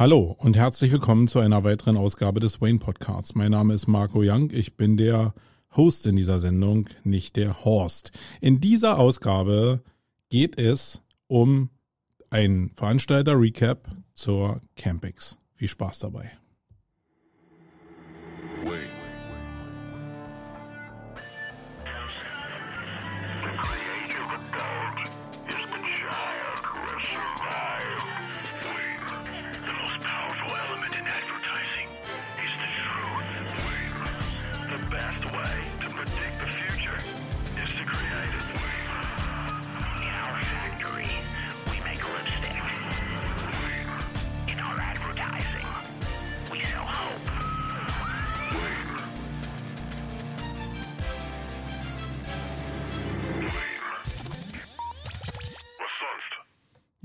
Hallo und herzlich willkommen zu einer weiteren Ausgabe des Wayne Podcasts. Mein Name ist Marco Young. Ich bin der Host in dieser Sendung, nicht der Horst. In dieser Ausgabe geht es um ein Veranstalter-Recap zur Campix. Viel Spaß dabei.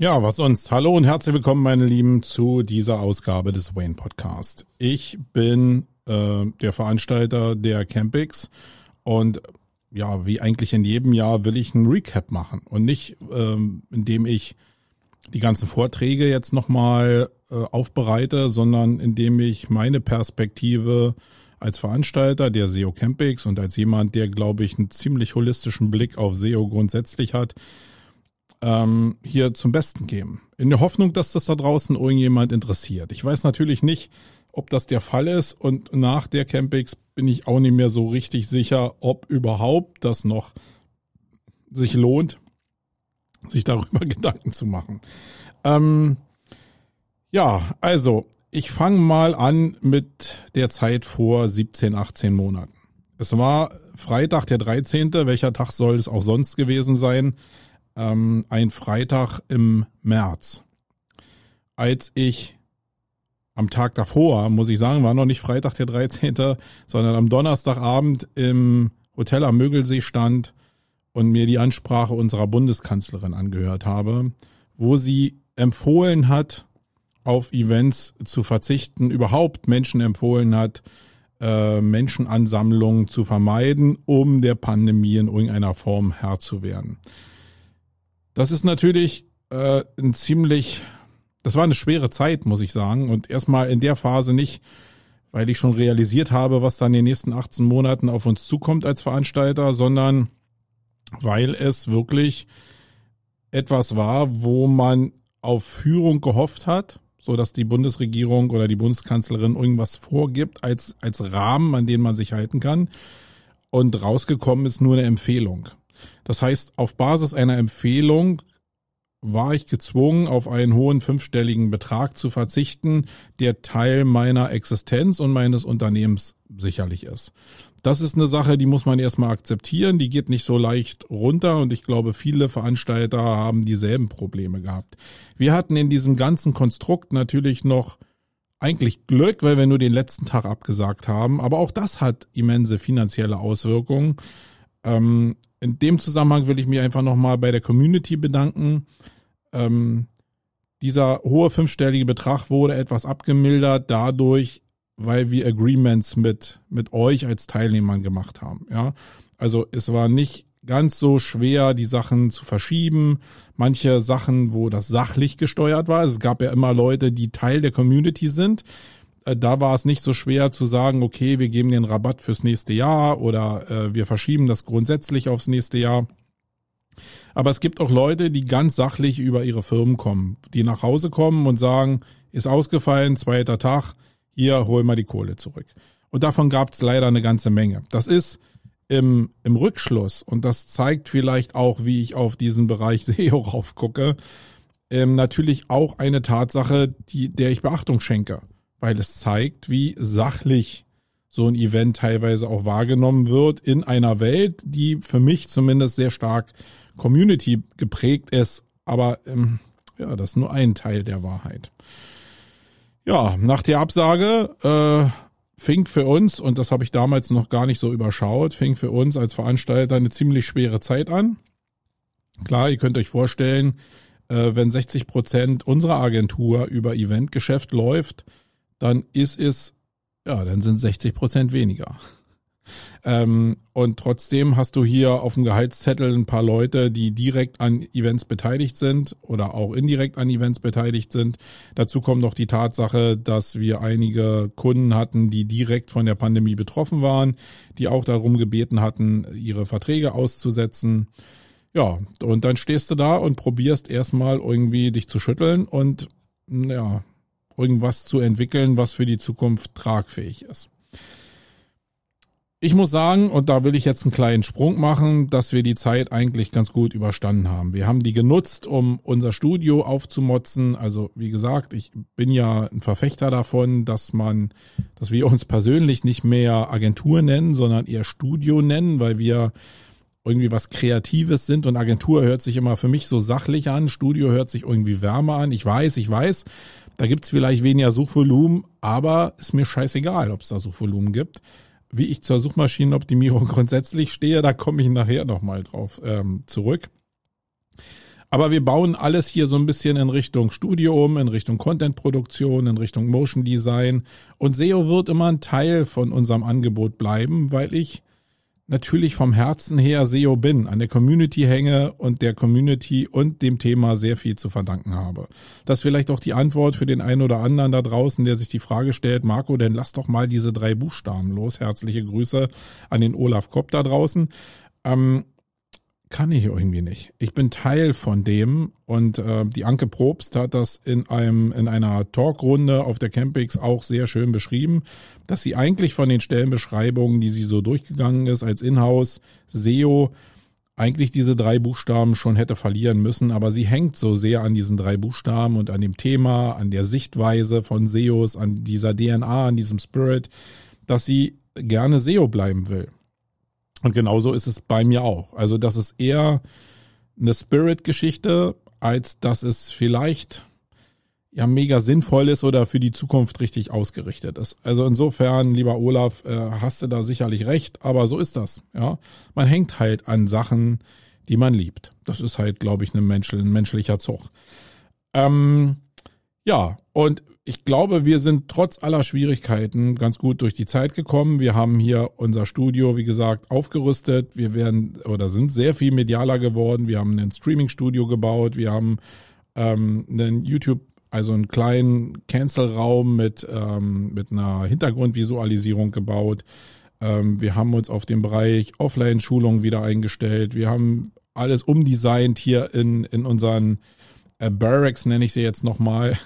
Ja, was sonst? Hallo und herzlich willkommen, meine Lieben, zu dieser Ausgabe des Wayne Podcast. Ich bin äh, der Veranstalter der Campix und ja, wie eigentlich in jedem Jahr will ich einen Recap machen und nicht, ähm, indem ich die ganzen Vorträge jetzt nochmal äh, aufbereite, sondern indem ich meine Perspektive als Veranstalter der SEO Campix und als jemand, der, glaube ich, einen ziemlich holistischen Blick auf SEO grundsätzlich hat, ähm, hier zum Besten geben. In der Hoffnung, dass das da draußen irgendjemand interessiert. Ich weiß natürlich nicht, ob das der Fall ist und nach der Campix bin ich auch nicht mehr so richtig sicher, ob überhaupt das noch sich lohnt, sich darüber Gedanken zu machen. Ähm, ja, also ich fange mal an mit der Zeit vor 17, 18 Monaten. Es war Freitag der 13. Welcher Tag soll es auch sonst gewesen sein? Ähm, ein Freitag im März. Als ich am Tag davor, muss ich sagen, war noch nicht Freitag der 13., sondern am Donnerstagabend im Hotel am Mögelsee stand und mir die Ansprache unserer Bundeskanzlerin angehört habe, wo sie empfohlen hat, auf Events zu verzichten, überhaupt Menschen empfohlen hat, äh, Menschenansammlungen zu vermeiden, um der Pandemie in irgendeiner Form Herr zu werden. Das ist natürlich äh, ein ziemlich, das war eine schwere Zeit, muss ich sagen. Und erstmal in der Phase nicht, weil ich schon realisiert habe, was dann in den nächsten 18 Monaten auf uns zukommt als Veranstalter, sondern weil es wirklich etwas war, wo man auf Führung gehofft hat, so dass die Bundesregierung oder die Bundeskanzlerin irgendwas vorgibt als, als Rahmen, an den man sich halten kann. Und rausgekommen ist nur eine Empfehlung. Das heißt, auf Basis einer Empfehlung war ich gezwungen, auf einen hohen fünfstelligen Betrag zu verzichten, der Teil meiner Existenz und meines Unternehmens sicherlich ist. Das ist eine Sache, die muss man erstmal akzeptieren, die geht nicht so leicht runter und ich glaube, viele Veranstalter haben dieselben Probleme gehabt. Wir hatten in diesem ganzen Konstrukt natürlich noch eigentlich Glück, weil wir nur den letzten Tag abgesagt haben, aber auch das hat immense finanzielle Auswirkungen. Ähm, in dem Zusammenhang will ich mich einfach nochmal bei der Community bedanken. Ähm, dieser hohe fünfstellige Betrag wurde etwas abgemildert dadurch, weil wir Agreements mit, mit euch als Teilnehmern gemacht haben. Ja, also es war nicht ganz so schwer, die Sachen zu verschieben. Manche Sachen, wo das sachlich gesteuert war. Es gab ja immer Leute, die Teil der Community sind, da war es nicht so schwer zu sagen, okay, wir geben den Rabatt fürs nächste Jahr oder äh, wir verschieben das grundsätzlich aufs nächste Jahr. Aber es gibt auch Leute, die ganz sachlich über ihre Firmen kommen, die nach Hause kommen und sagen, ist ausgefallen, zweiter Tag, hier hol mal die Kohle zurück. Und davon gab es leider eine ganze Menge. Das ist im, im Rückschluss, und das zeigt vielleicht auch, wie ich auf diesen Bereich SEO raufgucke, ähm, natürlich auch eine Tatsache, die, der ich Beachtung schenke weil es zeigt, wie sachlich so ein Event teilweise auch wahrgenommen wird in einer Welt, die für mich zumindest sehr stark Community geprägt ist. Aber ähm, ja, das ist nur ein Teil der Wahrheit. Ja, nach der Absage äh, fing für uns, und das habe ich damals noch gar nicht so überschaut, fing für uns als Veranstalter eine ziemlich schwere Zeit an. Klar, ihr könnt euch vorstellen, äh, wenn 60 Prozent unserer Agentur über Eventgeschäft läuft, dann ist es, ja, dann sind 60 Prozent weniger. Ähm, und trotzdem hast du hier auf dem Gehaltszettel ein paar Leute, die direkt an Events beteiligt sind oder auch indirekt an Events beteiligt sind. Dazu kommt noch die Tatsache, dass wir einige Kunden hatten, die direkt von der Pandemie betroffen waren, die auch darum gebeten hatten, ihre Verträge auszusetzen. Ja, und dann stehst du da und probierst erstmal irgendwie dich zu schütteln und ja, irgendwas zu entwickeln, was für die Zukunft tragfähig ist. Ich muss sagen, und da will ich jetzt einen kleinen Sprung machen, dass wir die Zeit eigentlich ganz gut überstanden haben. Wir haben die genutzt, um unser Studio aufzumotzen. Also wie gesagt, ich bin ja ein Verfechter davon, dass man, dass wir uns persönlich nicht mehr Agentur nennen, sondern eher Studio nennen, weil wir irgendwie was Kreatives sind und Agentur hört sich immer für mich so sachlich an, Studio hört sich irgendwie wärmer an. Ich weiß, ich weiß, da gibt's vielleicht weniger Suchvolumen, aber ist mir scheißegal, ob es da Suchvolumen gibt wie ich zur Suchmaschinenoptimierung grundsätzlich stehe, da komme ich nachher nochmal drauf ähm, zurück. Aber wir bauen alles hier so ein bisschen in Richtung Studio um, in Richtung Contentproduktion, in Richtung Motion Design. Und SEO wird immer ein Teil von unserem Angebot bleiben, weil ich natürlich vom Herzen her SEO bin, an der Community hänge und der Community und dem Thema sehr viel zu verdanken habe. Das ist vielleicht auch die Antwort für den einen oder anderen da draußen, der sich die Frage stellt, Marco, denn lass doch mal diese drei Buchstaben los. Herzliche Grüße an den Olaf Kopp da draußen. Ähm, kann ich irgendwie nicht. Ich bin Teil von dem und äh, die Anke Probst hat das in einem in einer Talkrunde auf der Campix auch sehr schön beschrieben, dass sie eigentlich von den Stellenbeschreibungen, die sie so durchgegangen ist als Inhouse SEO eigentlich diese drei Buchstaben schon hätte verlieren müssen, aber sie hängt so sehr an diesen drei Buchstaben und an dem Thema, an der Sichtweise von SEOs, an dieser DNA, an diesem Spirit, dass sie gerne SEO bleiben will. Und genauso ist es bei mir auch. Also das ist eher eine Spirit-Geschichte, als dass es vielleicht ja mega sinnvoll ist oder für die Zukunft richtig ausgerichtet ist. Also insofern, lieber Olaf, äh, hast du da sicherlich recht, aber so ist das. Ja, man hängt halt an Sachen, die man liebt. Das ist halt, glaube ich, ein, Mensch, ein menschlicher Zug. Ähm, ja, und ich glaube, wir sind trotz aller Schwierigkeiten ganz gut durch die Zeit gekommen. Wir haben hier unser Studio, wie gesagt, aufgerüstet. Wir werden oder sind sehr viel medialer geworden. Wir haben ein Streaming-Studio gebaut. Wir haben ähm, einen YouTube, also einen kleinen Cancel-Raum mit, ähm, mit einer Hintergrundvisualisierung gebaut. Ähm, wir haben uns auf den Bereich Offline-Schulung wieder eingestellt. Wir haben alles umdesignt hier in, in unseren äh, Barracks, nenne ich sie jetzt nochmal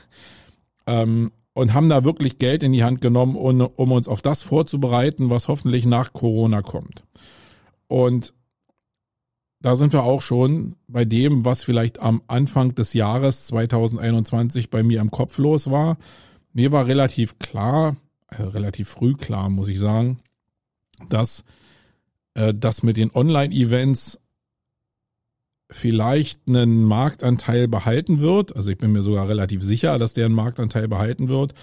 ähm, und haben da wirklich Geld in die Hand genommen, um, um uns auf das vorzubereiten, was hoffentlich nach Corona kommt. Und da sind wir auch schon bei dem, was vielleicht am Anfang des Jahres 2021 bei mir im Kopf los war. Mir war relativ klar, äh, relativ früh klar, muss ich sagen, dass äh, das mit den Online-Events vielleicht einen Marktanteil behalten wird. Also ich bin mir sogar relativ sicher, dass der einen Marktanteil behalten wird.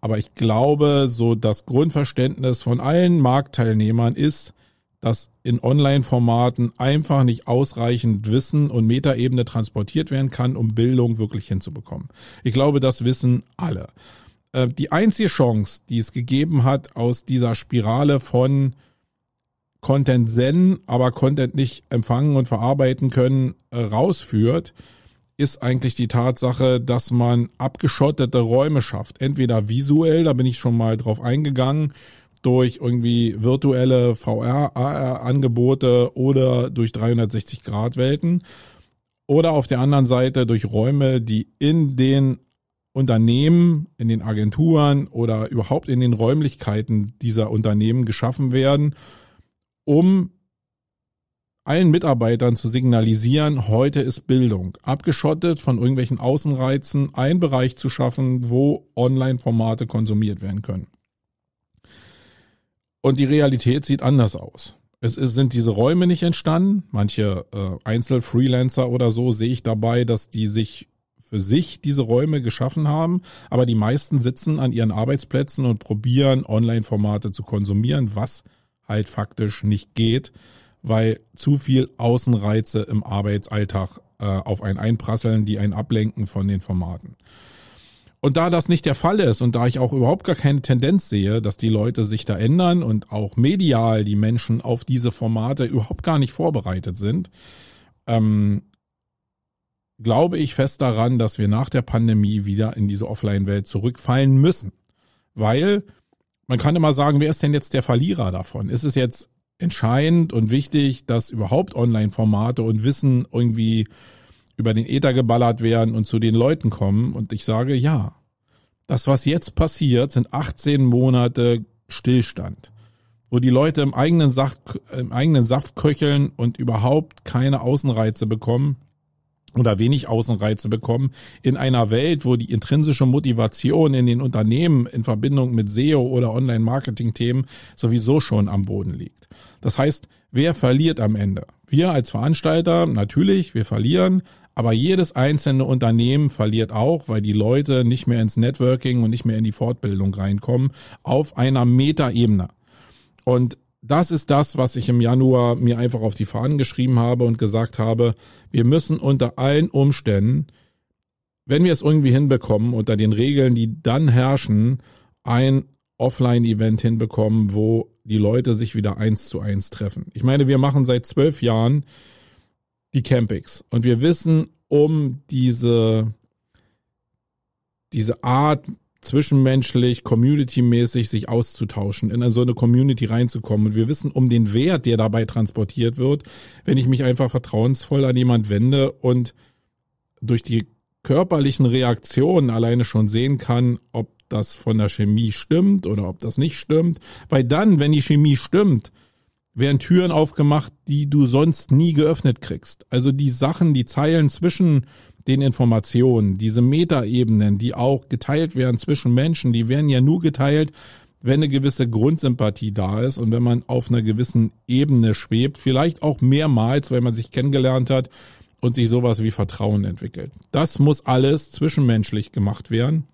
Aber ich glaube, so das Grundverständnis von allen Marktteilnehmern ist, dass in Online-Formaten einfach nicht ausreichend Wissen und Metaebene transportiert werden kann, um Bildung wirklich hinzubekommen. Ich glaube, das wissen alle. Äh, die einzige Chance, die es gegeben hat, aus dieser Spirale von Content senden, aber Content nicht empfangen und verarbeiten können, äh, rausführt, ist eigentlich die Tatsache, dass man abgeschottete Räume schafft. Entweder visuell, da bin ich schon mal drauf eingegangen, durch irgendwie virtuelle VR-Angebote oder durch 360-Grad-Welten. Oder auf der anderen Seite durch Räume, die in den Unternehmen, in den Agenturen oder überhaupt in den Räumlichkeiten dieser Unternehmen geschaffen werden um allen Mitarbeitern zu signalisieren, heute ist Bildung. Abgeschottet von irgendwelchen Außenreizen, einen Bereich zu schaffen, wo Online-Formate konsumiert werden können. Und die Realität sieht anders aus. Es ist, sind diese Räume nicht entstanden. Manche äh, Einzelfreelancer oder so sehe ich dabei, dass die sich für sich diese Räume geschaffen haben, aber die meisten sitzen an ihren Arbeitsplätzen und probieren Online-Formate zu konsumieren, was halt faktisch nicht geht, weil zu viel Außenreize im Arbeitsalltag äh, auf einen einprasseln, die einen ablenken von den Formaten. und da das nicht der Fall ist und da ich auch überhaupt gar keine Tendenz sehe, dass die Leute sich da ändern und auch medial die Menschen auf diese Formate überhaupt gar nicht vorbereitet sind, ähm, glaube ich fest daran, dass wir nach der Pandemie wieder in diese Offline-Welt zurückfallen müssen. Weil man kann immer sagen, wer ist denn jetzt der Verlierer davon? Ist es jetzt entscheidend und wichtig, dass überhaupt Online-Formate und Wissen irgendwie über den Äther geballert werden und zu den Leuten kommen? Und ich sage ja. Das, was jetzt passiert, sind 18 Monate Stillstand, wo die Leute im eigenen Saft, im eigenen Saft köcheln und überhaupt keine Außenreize bekommen oder wenig Außenreize bekommen in einer Welt, wo die intrinsische Motivation in den Unternehmen in Verbindung mit SEO oder Online-Marketing-Themen sowieso schon am Boden liegt. Das heißt, wer verliert am Ende? Wir als Veranstalter, natürlich, wir verlieren, aber jedes einzelne Unternehmen verliert auch, weil die Leute nicht mehr ins Networking und nicht mehr in die Fortbildung reinkommen auf einer Metaebene. Und das ist das, was ich im Januar mir einfach auf die Fahnen geschrieben habe und gesagt habe, wir müssen unter allen Umständen, wenn wir es irgendwie hinbekommen, unter den Regeln, die dann herrschen, ein Offline-Event hinbekommen, wo die Leute sich wieder eins zu eins treffen. Ich meine, wir machen seit zwölf Jahren die Campings und wir wissen um diese, diese Art zwischenmenschlich, community-mäßig sich auszutauschen, in so eine Community reinzukommen. Und wir wissen um den Wert, der dabei transportiert wird, wenn ich mich einfach vertrauensvoll an jemand wende und durch die körperlichen Reaktionen alleine schon sehen kann, ob das von der Chemie stimmt oder ob das nicht stimmt. Weil dann, wenn die Chemie stimmt, werden Türen aufgemacht, die du sonst nie geöffnet kriegst. Also die Sachen, die Zeilen zwischen den Informationen, diese Metaebenen, die auch geteilt werden zwischen Menschen, die werden ja nur geteilt, wenn eine gewisse Grundsympathie da ist und wenn man auf einer gewissen Ebene schwebt, vielleicht auch mehrmals, weil man sich kennengelernt hat und sich sowas wie Vertrauen entwickelt. Das muss alles zwischenmenschlich gemacht werden.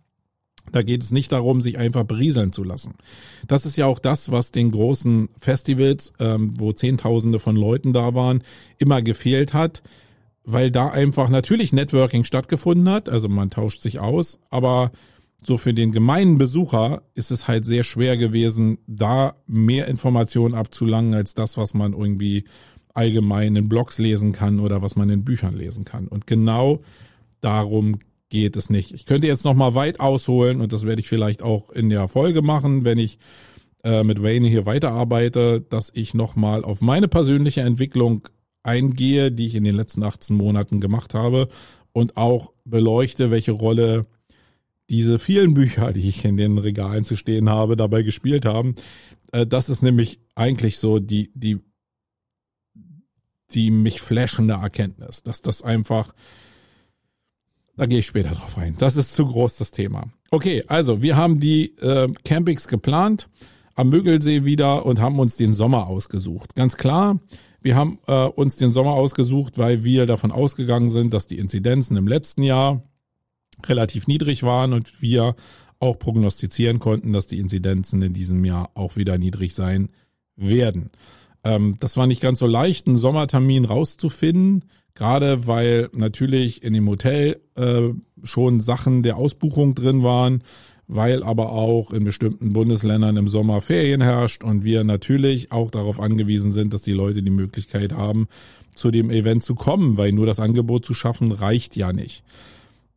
Da geht es nicht darum, sich einfach berieseln zu lassen. Das ist ja auch das, was den großen Festivals, ähm, wo Zehntausende von Leuten da waren, immer gefehlt hat weil da einfach natürlich Networking stattgefunden hat, also man tauscht sich aus, aber so für den gemeinen Besucher ist es halt sehr schwer gewesen, da mehr Informationen abzulangen als das, was man irgendwie allgemein in Blogs lesen kann oder was man in Büchern lesen kann. Und genau darum geht es nicht. Ich könnte jetzt noch mal weit ausholen und das werde ich vielleicht auch in der Folge machen, wenn ich äh, mit Wayne hier weiterarbeite, dass ich noch mal auf meine persönliche Entwicklung eingehe, die ich in den letzten 18 Monaten gemacht habe und auch beleuchte, welche Rolle diese vielen Bücher, die ich in den Regalen zu stehen habe, dabei gespielt haben. Äh, das ist nämlich eigentlich so die, die, die mich flashende Erkenntnis, dass das einfach, da gehe ich später drauf ein. Das ist zu groß, das Thema. Okay, also wir haben die äh, Campings geplant am Mögelsee wieder und haben uns den Sommer ausgesucht. Ganz klar, wir haben äh, uns den Sommer ausgesucht, weil wir davon ausgegangen sind, dass die Inzidenzen im letzten Jahr relativ niedrig waren und wir auch prognostizieren konnten, dass die Inzidenzen in diesem Jahr auch wieder niedrig sein werden. Ähm, das war nicht ganz so leicht, einen Sommertermin rauszufinden, gerade weil natürlich in dem Hotel äh, schon Sachen der Ausbuchung drin waren weil aber auch in bestimmten Bundesländern im Sommer Ferien herrscht und wir natürlich auch darauf angewiesen sind, dass die Leute die Möglichkeit haben, zu dem Event zu kommen, weil nur das Angebot zu schaffen reicht ja nicht.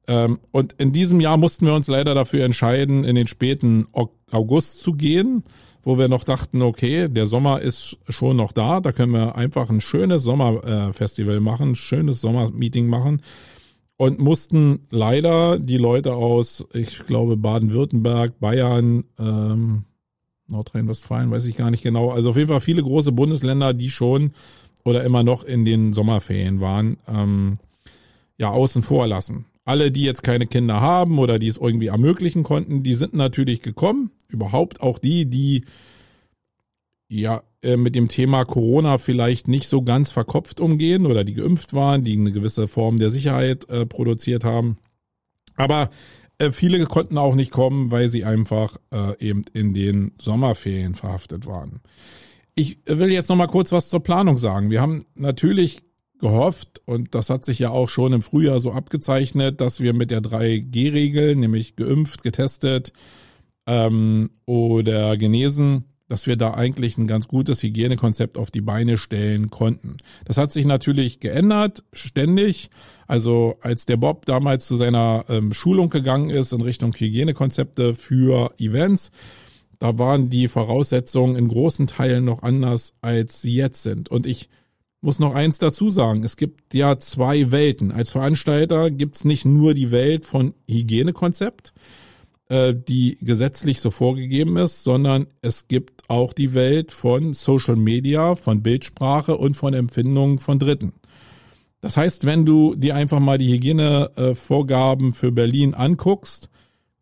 Ähm, und in diesem Jahr mussten wir uns leider dafür entscheiden, in den späten August zu gehen, wo wir noch dachten, okay, der Sommer ist schon noch da, da können wir einfach ein schönes Sommerfestival machen, ein schönes Sommermeeting machen und mussten leider die Leute aus, ich glaube, Baden-Württemberg, Bayern, ähm, Nordrhein-Westfalen, weiß ich gar nicht genau. Also auf jeden Fall viele große Bundesländer, die schon oder immer noch in den Sommerferien waren, ähm, ja, außen vor lassen. Alle, die jetzt keine Kinder haben oder die es irgendwie ermöglichen konnten, die sind natürlich gekommen. Überhaupt auch die, die ja äh, mit dem Thema Corona vielleicht nicht so ganz verkopft umgehen oder die geimpft waren, die eine gewisse Form der Sicherheit äh, produziert haben. Aber äh, viele konnten auch nicht kommen, weil sie einfach äh, eben in den Sommerferien verhaftet waren. Ich will jetzt noch mal kurz was zur Planung sagen. Wir haben natürlich gehofft, und das hat sich ja auch schon im Frühjahr so abgezeichnet, dass wir mit der 3G-Regel, nämlich geimpft, getestet ähm, oder genesen, dass wir da eigentlich ein ganz gutes Hygienekonzept auf die Beine stellen konnten. Das hat sich natürlich geändert, ständig. Also als der Bob damals zu seiner ähm, Schulung gegangen ist in Richtung Hygienekonzepte für Events, da waren die Voraussetzungen in großen Teilen noch anders, als sie jetzt sind. Und ich muss noch eins dazu sagen. Es gibt ja zwei Welten. Als Veranstalter gibt's nicht nur die Welt von Hygienekonzept, äh, die gesetzlich so vorgegeben ist, sondern es gibt auch die Welt von Social Media, von Bildsprache und von Empfindungen von Dritten. Das heißt, wenn du dir einfach mal die Hygienevorgaben für Berlin anguckst,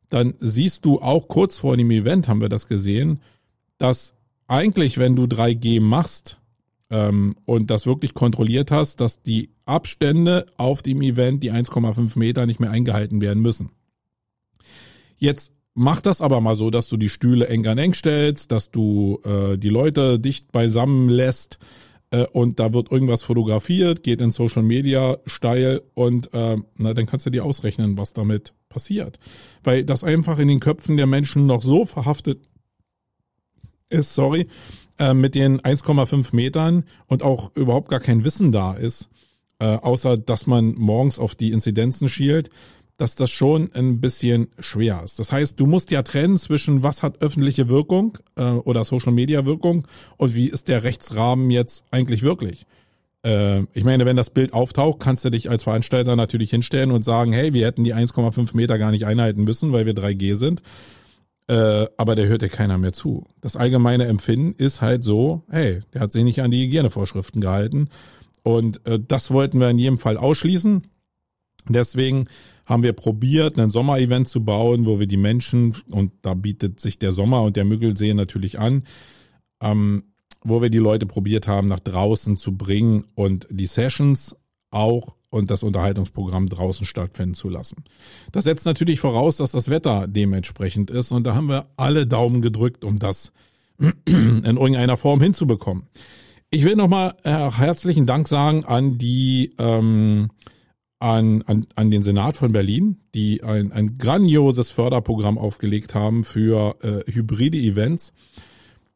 dann siehst du auch kurz vor dem Event haben wir das gesehen, dass eigentlich, wenn du 3G machst, ähm, und das wirklich kontrolliert hast, dass die Abstände auf dem Event, die 1,5 Meter, nicht mehr eingehalten werden müssen. Jetzt mach das aber mal so, dass du die Stühle eng an eng stellst, dass du äh, die Leute dicht beisammen lässt äh, und da wird irgendwas fotografiert, geht in Social Media steil und äh, na, dann kannst du dir ausrechnen, was damit passiert. Weil das einfach in den Köpfen der Menschen noch so verhaftet ist, sorry, äh, mit den 1,5 Metern und auch überhaupt gar kein Wissen da ist, äh, außer dass man morgens auf die Inzidenzen schielt, dass das schon ein bisschen schwer ist. Das heißt, du musst ja trennen zwischen was hat öffentliche Wirkung äh, oder Social Media Wirkung und wie ist der Rechtsrahmen jetzt eigentlich wirklich. Äh, ich meine, wenn das Bild auftaucht, kannst du dich als Veranstalter natürlich hinstellen und sagen, hey, wir hätten die 1,5 Meter gar nicht einhalten müssen, weil wir 3G sind. Äh, aber der hört ja keiner mehr zu. Das allgemeine Empfinden ist halt so, hey, der hat sich nicht an die Hygienevorschriften gehalten. Und äh, das wollten wir in jedem Fall ausschließen. Deswegen haben wir probiert, ein Sommerevent zu bauen, wo wir die Menschen, und da bietet sich der Sommer und der Müggelsee natürlich an, ähm, wo wir die Leute probiert haben, nach draußen zu bringen und die Sessions auch und das Unterhaltungsprogramm draußen stattfinden zu lassen. Das setzt natürlich voraus, dass das Wetter dementsprechend ist und da haben wir alle Daumen gedrückt, um das in irgendeiner Form hinzubekommen. Ich will nochmal äh, herzlichen Dank sagen an die ähm, an, an, an den Senat von Berlin, die ein, ein grandioses Förderprogramm aufgelegt haben für äh, hybride Events.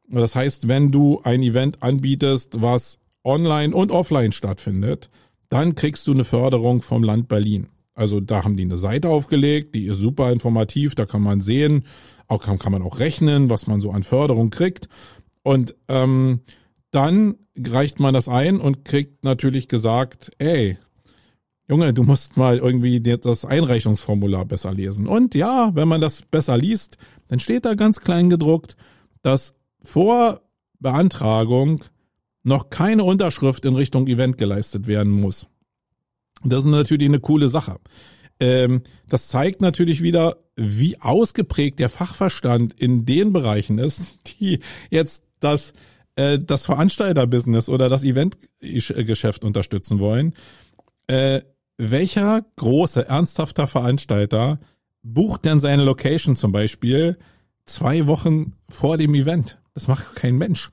Das heißt, wenn du ein Event anbietest, was online und offline stattfindet, dann kriegst du eine Förderung vom Land Berlin. Also da haben die eine Seite aufgelegt, die ist super informativ, da kann man sehen, auch kann, kann man auch rechnen, was man so an Förderung kriegt. Und ähm, dann reicht man das ein und kriegt natürlich gesagt, ey, Junge, du musst mal irgendwie das Einreichungsformular besser lesen. Und ja, wenn man das besser liest, dann steht da ganz klein gedruckt, dass vor Beantragung noch keine Unterschrift in Richtung Event geleistet werden muss. Das ist natürlich eine coole Sache. Ähm, das zeigt natürlich wieder, wie ausgeprägt der Fachverstand in den Bereichen ist, die jetzt das, äh, das Veranstalterbusiness oder das Eventgeschäft unterstützen wollen. Welcher große, ernsthafter Veranstalter bucht denn seine Location zum Beispiel zwei Wochen vor dem Event? Das macht kein Mensch.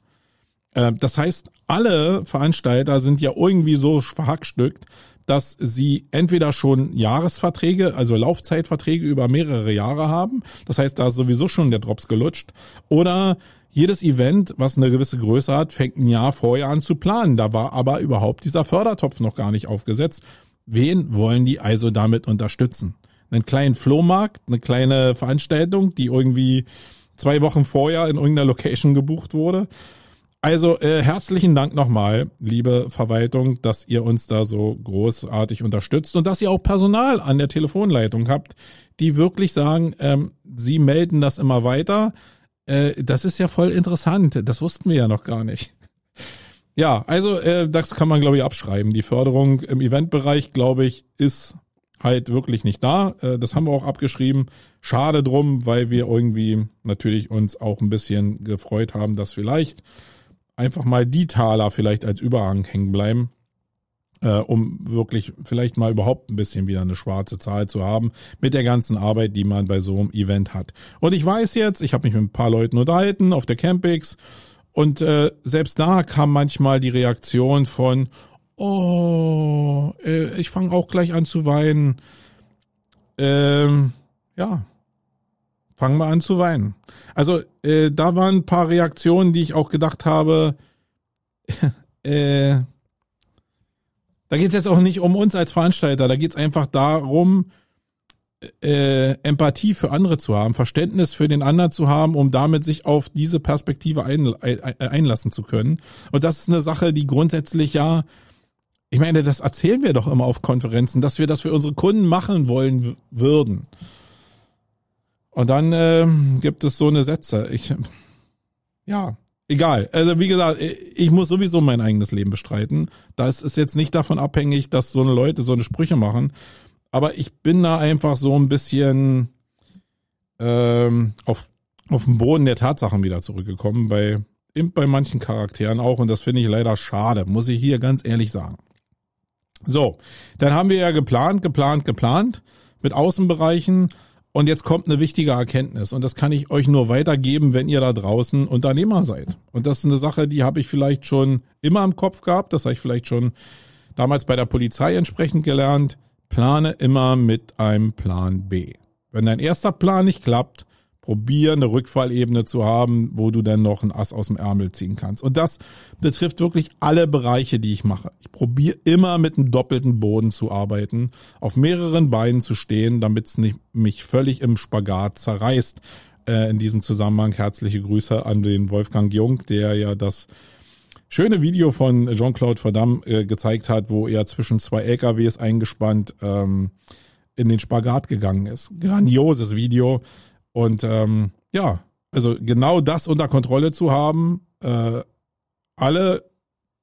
Äh, das heißt, alle Veranstalter sind ja irgendwie so verhackstückt, dass sie entweder schon Jahresverträge, also Laufzeitverträge über mehrere Jahre haben. Das heißt, da ist sowieso schon der Drops gelutscht. Oder jedes Event, was eine gewisse Größe hat, fängt ein Jahr vorher an zu planen. Da war aber überhaupt dieser Fördertopf noch gar nicht aufgesetzt. Wen wollen die also damit unterstützen? Einen kleinen Flohmarkt, eine kleine Veranstaltung, die irgendwie zwei Wochen vorher in irgendeiner Location gebucht wurde. Also äh, herzlichen Dank nochmal, liebe Verwaltung, dass ihr uns da so großartig unterstützt und dass ihr auch Personal an der Telefonleitung habt, die wirklich sagen, ähm, sie melden das immer weiter. Äh, das ist ja voll interessant. Das wussten wir ja noch gar nicht. Ja, also äh, das kann man glaube ich abschreiben. Die Förderung im Eventbereich, glaube ich, ist halt wirklich nicht da. Äh, das haben wir auch abgeschrieben. Schade drum, weil wir irgendwie natürlich uns auch ein bisschen gefreut haben, dass vielleicht einfach mal die Taler vielleicht als Überhang hängen bleiben, äh, um wirklich vielleicht mal überhaupt ein bisschen wieder eine schwarze Zahl zu haben mit der ganzen Arbeit, die man bei so einem Event hat. Und ich weiß jetzt, ich habe mich mit ein paar Leuten unterhalten auf der Campix und äh, selbst da kam manchmal die Reaktion von, oh, äh, ich fange auch gleich an zu weinen. Ähm, ja, fangen wir an zu weinen. Also äh, da waren ein paar Reaktionen, die ich auch gedacht habe, äh, da geht es jetzt auch nicht um uns als Veranstalter, da geht es einfach darum, äh, Empathie für andere zu haben, Verständnis für den anderen zu haben, um damit sich auf diese Perspektive ein, ein, einlassen zu können. Und das ist eine Sache, die grundsätzlich ja, ich meine, das erzählen wir doch immer auf Konferenzen, dass wir das für unsere Kunden machen wollen würden. Und dann äh, gibt es so eine Sätze. Ich, ja, egal. Also wie gesagt, ich muss sowieso mein eigenes Leben bestreiten. Das ist jetzt nicht davon abhängig, dass so eine Leute so eine Sprüche machen. Aber ich bin da einfach so ein bisschen ähm, auf, auf den Boden der Tatsachen wieder zurückgekommen, bei, bei manchen Charakteren auch. Und das finde ich leider schade, muss ich hier ganz ehrlich sagen. So, dann haben wir ja geplant, geplant, geplant mit Außenbereichen. Und jetzt kommt eine wichtige Erkenntnis und das kann ich euch nur weitergeben, wenn ihr da draußen Unternehmer seid. Und das ist eine Sache, die habe ich vielleicht schon immer im Kopf gehabt, das habe ich vielleicht schon damals bei der Polizei entsprechend gelernt. Plane immer mit einem Plan B. Wenn dein erster Plan nicht klappt, probier eine Rückfallebene zu haben, wo du dann noch ein Ass aus dem Ärmel ziehen kannst. Und das betrifft wirklich alle Bereiche, die ich mache. Ich probiere immer mit einem doppelten Boden zu arbeiten, auf mehreren Beinen zu stehen, damit es nicht mich völlig im Spagat zerreißt. Äh, in diesem Zusammenhang herzliche Grüße an den Wolfgang Jung, der ja das schöne Video von Jean-Claude Verdamme äh, gezeigt hat, wo er zwischen zwei LKWs eingespannt ähm, in den Spagat gegangen ist. Grandioses Video. Und ähm, ja, also genau das unter Kontrolle zu haben, äh, alle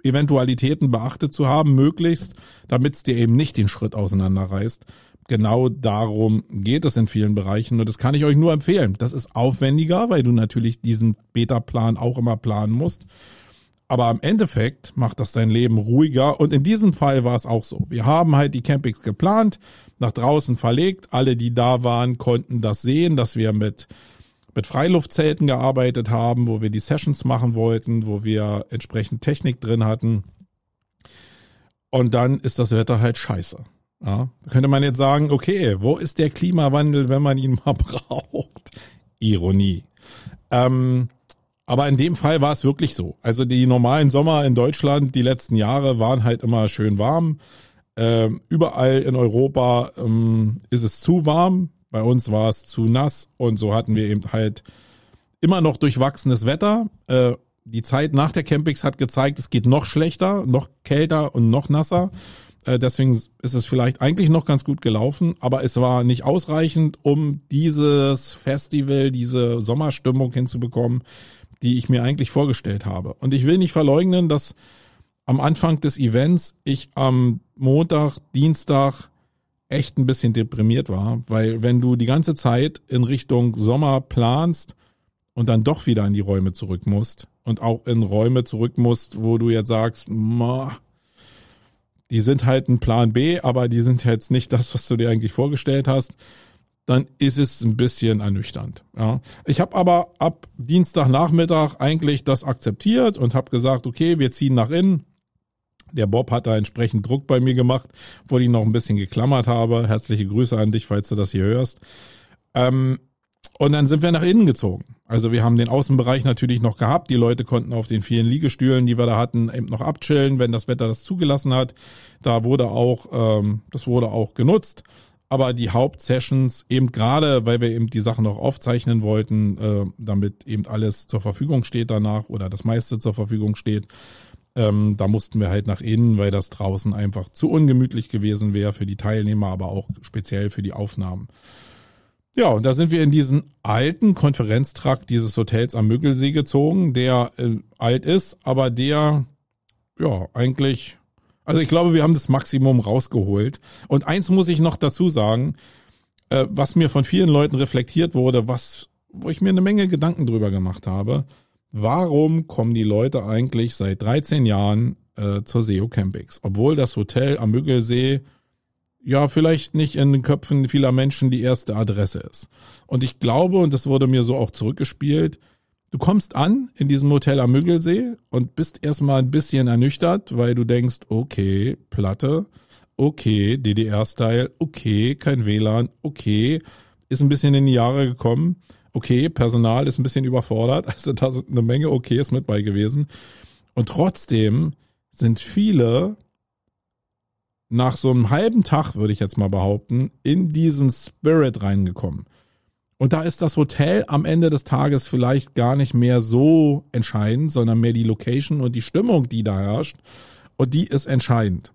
Eventualitäten beachtet zu haben, möglichst, damit es dir eben nicht den Schritt auseinanderreißt. Genau darum geht es in vielen Bereichen und das kann ich euch nur empfehlen. Das ist aufwendiger, weil du natürlich diesen Beta-Plan auch immer planen musst. Aber im Endeffekt macht das dein Leben ruhiger und in diesem Fall war es auch so. Wir haben halt die Campings geplant, nach draußen verlegt. Alle, die da waren, konnten das sehen, dass wir mit, mit Freiluftzelten gearbeitet haben, wo wir die Sessions machen wollten, wo wir entsprechend Technik drin hatten. Und dann ist das Wetter halt scheiße. Ja, könnte man jetzt sagen, okay, wo ist der Klimawandel, wenn man ihn mal braucht? Ironie. Ähm, aber in dem Fall war es wirklich so. Also die normalen Sommer in Deutschland, die letzten Jahre waren halt immer schön warm. Ähm, überall in Europa ähm, ist es zu warm. Bei uns war es zu nass und so hatten wir eben halt immer noch durchwachsenes Wetter. Äh, die Zeit nach der Campix hat gezeigt, es geht noch schlechter, noch kälter und noch nasser. Äh, deswegen ist es vielleicht eigentlich noch ganz gut gelaufen, aber es war nicht ausreichend, um dieses Festival, diese Sommerstimmung hinzubekommen, die ich mir eigentlich vorgestellt habe. Und ich will nicht verleugnen, dass am Anfang des Events ich am Montag, Dienstag echt ein bisschen deprimiert war, weil wenn du die ganze Zeit in Richtung Sommer planst und dann doch wieder in die Räume zurück musst und auch in Räume zurück musst, wo du jetzt sagst, die sind halt ein Plan B, aber die sind jetzt nicht das, was du dir eigentlich vorgestellt hast, dann ist es ein bisschen ernüchternd. Ja. Ich habe aber ab Dienstagnachmittag eigentlich das akzeptiert und habe gesagt, okay, wir ziehen nach innen. Der Bob hat da entsprechend Druck bei mir gemacht, wo ich noch ein bisschen geklammert habe. Herzliche Grüße an dich, falls du das hier hörst. Ähm, und dann sind wir nach innen gezogen. Also wir haben den Außenbereich natürlich noch gehabt. Die Leute konnten auf den vielen Liegestühlen, die wir da hatten, eben noch abchillen, wenn das Wetter das zugelassen hat. Da wurde auch, ähm, das wurde auch genutzt. Aber die Hauptsessions, eben gerade, weil wir eben die Sachen noch aufzeichnen wollten, äh, damit eben alles zur Verfügung steht danach oder das meiste zur Verfügung steht, ähm, da mussten wir halt nach innen, weil das draußen einfach zu ungemütlich gewesen wäre für die Teilnehmer, aber auch speziell für die Aufnahmen. Ja, und da sind wir in diesen alten Konferenztrakt dieses Hotels am Müggelsee gezogen, der äh, alt ist, aber der ja eigentlich, also ich glaube, wir haben das Maximum rausgeholt. Und eins muss ich noch dazu sagen, äh, was mir von vielen Leuten reflektiert wurde, was, wo ich mir eine Menge Gedanken drüber gemacht habe warum kommen die Leute eigentlich seit 13 Jahren äh, zur SEO Campings? Obwohl das Hotel am Müggelsee ja vielleicht nicht in den Köpfen vieler Menschen die erste Adresse ist. Und ich glaube, und das wurde mir so auch zurückgespielt, Du kommst an in diesem Hotel am Müggelsee und bist erstmal ein bisschen ernüchtert, weil du denkst, okay, Platte, okay, DDR-Style, okay, kein WLAN, okay, ist ein bisschen in die Jahre gekommen, okay, Personal ist ein bisschen überfordert, also da sind eine Menge Okays mit bei gewesen. Und trotzdem sind viele nach so einem halben Tag, würde ich jetzt mal behaupten, in diesen Spirit reingekommen. Und da ist das Hotel am Ende des Tages vielleicht gar nicht mehr so entscheidend, sondern mehr die Location und die Stimmung, die da herrscht. Und die ist entscheidend.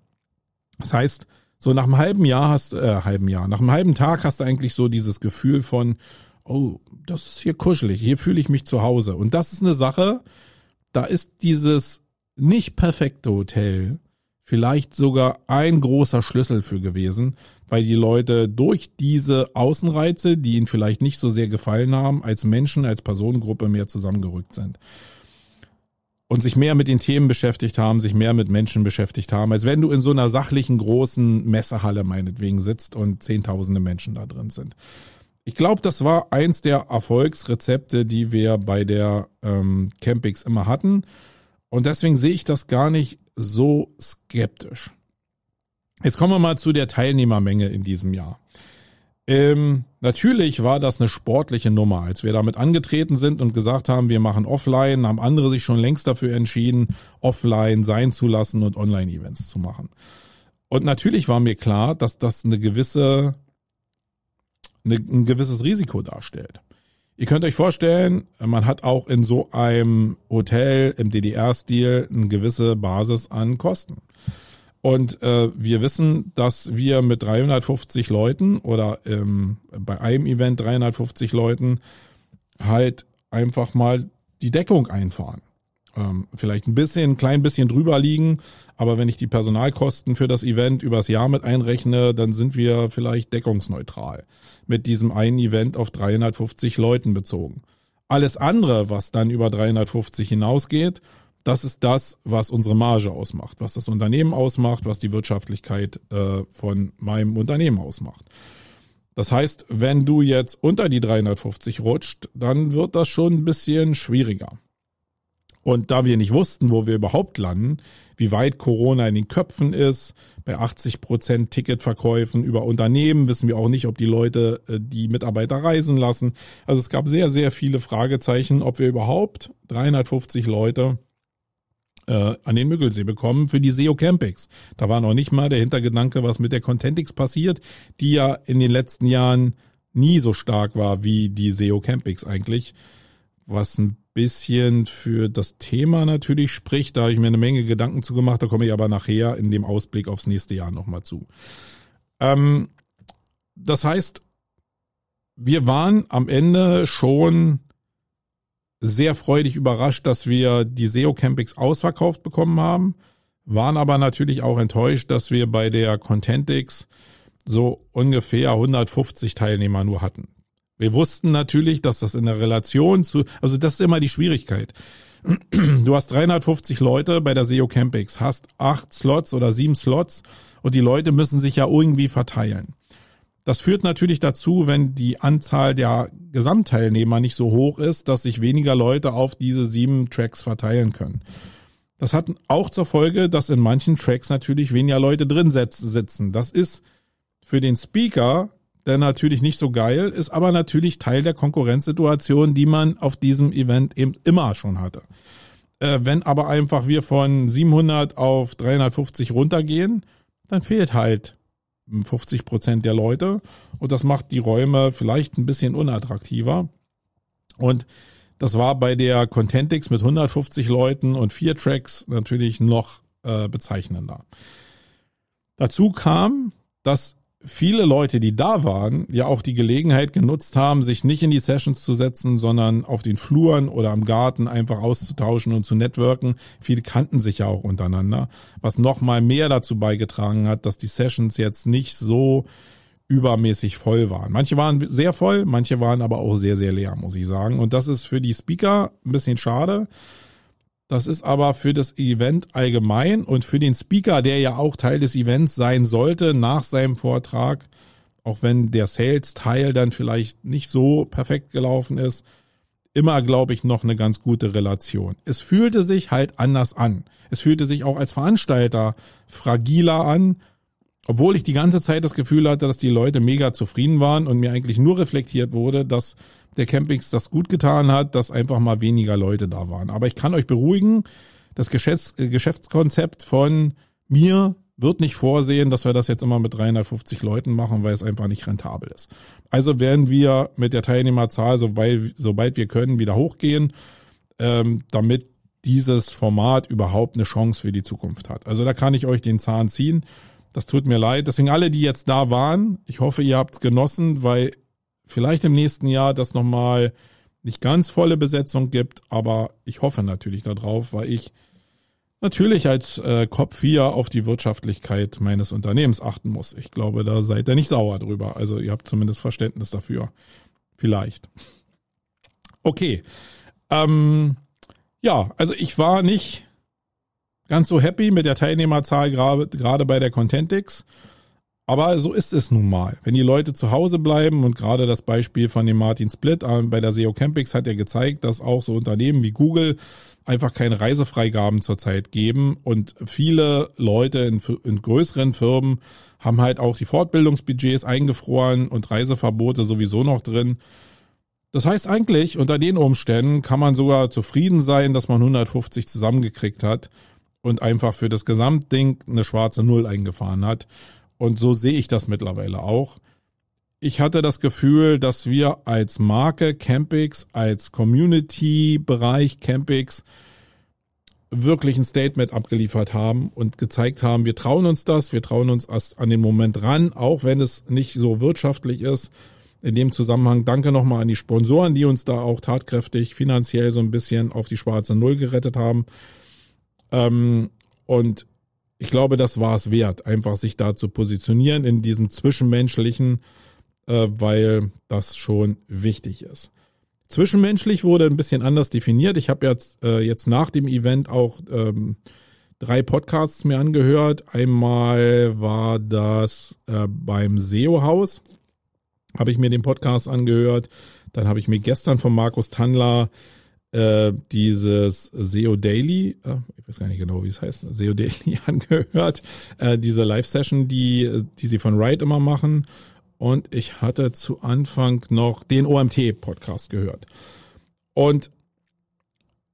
Das heißt, so nach einem halben Jahr hast, äh, halben Jahr, nach einem halben Tag hast du eigentlich so dieses Gefühl von, oh, das ist hier kuschelig, hier fühle ich mich zu Hause. Und das ist eine Sache, da ist dieses nicht perfekte Hotel vielleicht sogar ein großer Schlüssel für gewesen, weil die Leute durch diese Außenreize, die ihnen vielleicht nicht so sehr gefallen haben, als Menschen, als Personengruppe mehr zusammengerückt sind. Und sich mehr mit den Themen beschäftigt haben, sich mehr mit Menschen beschäftigt haben, als wenn du in so einer sachlichen großen Messehalle meinetwegen sitzt und zehntausende Menschen da drin sind. Ich glaube, das war eins der Erfolgsrezepte, die wir bei der ähm, Campix immer hatten. Und deswegen sehe ich das gar nicht so skeptisch. Jetzt kommen wir mal zu der Teilnehmermenge in diesem Jahr. Ähm, natürlich war das eine sportliche Nummer. Als wir damit angetreten sind und gesagt haben, wir machen offline, haben andere sich schon längst dafür entschieden, offline sein zu lassen und Online-Events zu machen. Und natürlich war mir klar, dass das eine gewisse, eine, ein gewisses Risiko darstellt. Ihr könnt euch vorstellen, man hat auch in so einem Hotel im DDR-Stil eine gewisse Basis an Kosten. Und äh, wir wissen, dass wir mit 350 Leuten oder ähm, bei einem Event 350 Leuten halt einfach mal die Deckung einfahren. Ähm, vielleicht ein bisschen, ein klein bisschen drüber liegen, aber wenn ich die Personalkosten für das Event übers Jahr mit einrechne, dann sind wir vielleicht deckungsneutral mit diesem einen Event auf 350 Leuten bezogen. Alles andere, was dann über 350 hinausgeht, das ist das, was unsere Marge ausmacht, was das Unternehmen ausmacht, was die Wirtschaftlichkeit äh, von meinem Unternehmen ausmacht. Das heißt, wenn du jetzt unter die 350 rutscht, dann wird das schon ein bisschen schwieriger. Und da wir nicht wussten, wo wir überhaupt landen, wie weit Corona in den Köpfen ist, bei 80 Prozent Ticketverkäufen über Unternehmen wissen wir auch nicht, ob die Leute äh, die Mitarbeiter reisen lassen. Also es gab sehr, sehr viele Fragezeichen, ob wir überhaupt 350 Leute äh, an den Müggelsee bekommen für die SEO Campings. Da war noch nicht mal der Hintergedanke, was mit der Contentix passiert, die ja in den letzten Jahren nie so stark war wie die SEO Campings eigentlich, was ein bisschen für das Thema natürlich spricht. Da habe ich mir eine Menge Gedanken zu gemacht, da komme ich aber nachher in dem Ausblick aufs nächste Jahr nochmal zu. Ähm, das heißt, wir waren am Ende schon sehr freudig überrascht, dass wir die SEO Campings ausverkauft bekommen haben, waren aber natürlich auch enttäuscht, dass wir bei der Contentix so ungefähr 150 Teilnehmer nur hatten. Wir wussten natürlich, dass das in der Relation zu, also das ist immer die Schwierigkeit. Du hast 350 Leute bei der SEO Campix, hast acht Slots oder sieben Slots und die Leute müssen sich ja irgendwie verteilen. Das führt natürlich dazu, wenn die Anzahl der Gesamtteilnehmer nicht so hoch ist, dass sich weniger Leute auf diese sieben Tracks verteilen können. Das hat auch zur Folge, dass in manchen Tracks natürlich weniger Leute drin sitzen. Das ist für den Speaker natürlich nicht so geil, ist aber natürlich Teil der Konkurrenzsituation, die man auf diesem Event eben immer schon hatte. Äh, wenn aber einfach wir von 700 auf 350 runtergehen, dann fehlt halt 50 Prozent der Leute und das macht die Räume vielleicht ein bisschen unattraktiver. Und das war bei der Contentix mit 150 Leuten und vier Tracks natürlich noch äh, bezeichnender. Dazu kam, dass viele Leute, die da waren, ja auch die Gelegenheit genutzt haben, sich nicht in die Sessions zu setzen, sondern auf den Fluren oder im Garten einfach auszutauschen und zu networken. Viele kannten sich ja auch untereinander, was nochmal mehr dazu beigetragen hat, dass die Sessions jetzt nicht so übermäßig voll waren. Manche waren sehr voll, manche waren aber auch sehr, sehr leer, muss ich sagen. Und das ist für die Speaker ein bisschen schade. Das ist aber für das Event allgemein und für den Speaker, der ja auch Teil des Events sein sollte, nach seinem Vortrag, auch wenn der Sales-Teil dann vielleicht nicht so perfekt gelaufen ist, immer, glaube ich, noch eine ganz gute Relation. Es fühlte sich halt anders an. Es fühlte sich auch als Veranstalter fragiler an, obwohl ich die ganze Zeit das Gefühl hatte, dass die Leute mega zufrieden waren und mir eigentlich nur reflektiert wurde, dass der Campings das gut getan hat, dass einfach mal weniger Leute da waren. Aber ich kann euch beruhigen, das Geschäfts Geschäftskonzept von mir wird nicht vorsehen, dass wir das jetzt immer mit 350 Leuten machen, weil es einfach nicht rentabel ist. Also werden wir mit der Teilnehmerzahl, sobald, sobald wir können, wieder hochgehen, ähm, damit dieses Format überhaupt eine Chance für die Zukunft hat. Also da kann ich euch den Zahn ziehen. Das tut mir leid. Deswegen alle, die jetzt da waren, ich hoffe, ihr habt es genossen, weil vielleicht im nächsten Jahr das nochmal nicht ganz volle Besetzung gibt, aber ich hoffe natürlich darauf, weil ich natürlich als äh, Kopf hier auf die Wirtschaftlichkeit meines Unternehmens achten muss. Ich glaube, da seid ihr nicht sauer drüber. Also ihr habt zumindest Verständnis dafür. Vielleicht. Okay. Ähm, ja, also ich war nicht ganz so happy mit der Teilnehmerzahl gerade, gerade bei der Contentix. Aber so ist es nun mal. Wenn die Leute zu Hause bleiben und gerade das Beispiel von dem Martin Split äh, bei der SEO Campix hat ja gezeigt, dass auch so Unternehmen wie Google einfach keine Reisefreigaben zurzeit geben und viele Leute in, in größeren Firmen haben halt auch die Fortbildungsbudgets eingefroren und Reiseverbote sowieso noch drin. Das heißt eigentlich, unter den Umständen kann man sogar zufrieden sein, dass man 150 zusammengekriegt hat und einfach für das Gesamtding eine schwarze Null eingefahren hat. Und so sehe ich das mittlerweile auch. Ich hatte das Gefühl, dass wir als Marke Campix, als Community-Bereich Campix wirklich ein Statement abgeliefert haben und gezeigt haben, wir trauen uns das, wir trauen uns erst an den Moment ran, auch wenn es nicht so wirtschaftlich ist. In dem Zusammenhang danke nochmal an die Sponsoren, die uns da auch tatkräftig finanziell so ein bisschen auf die schwarze Null gerettet haben. Ähm, und ich glaube, das war es wert, einfach sich da zu positionieren in diesem Zwischenmenschlichen, äh, weil das schon wichtig ist. Zwischenmenschlich wurde ein bisschen anders definiert. Ich habe jetzt, äh, jetzt nach dem Event auch ähm, drei Podcasts mir angehört. Einmal war das äh, beim SEO-Haus, habe ich mir den Podcast angehört. Dann habe ich mir gestern von Markus Tandler äh, dieses SEO Daily, äh, ich weiß gar nicht genau, wie es heißt, SEO Daily angehört, äh, diese Live-Session, die, die sie von Wright immer machen. Und ich hatte zu Anfang noch den OMT-Podcast gehört. Und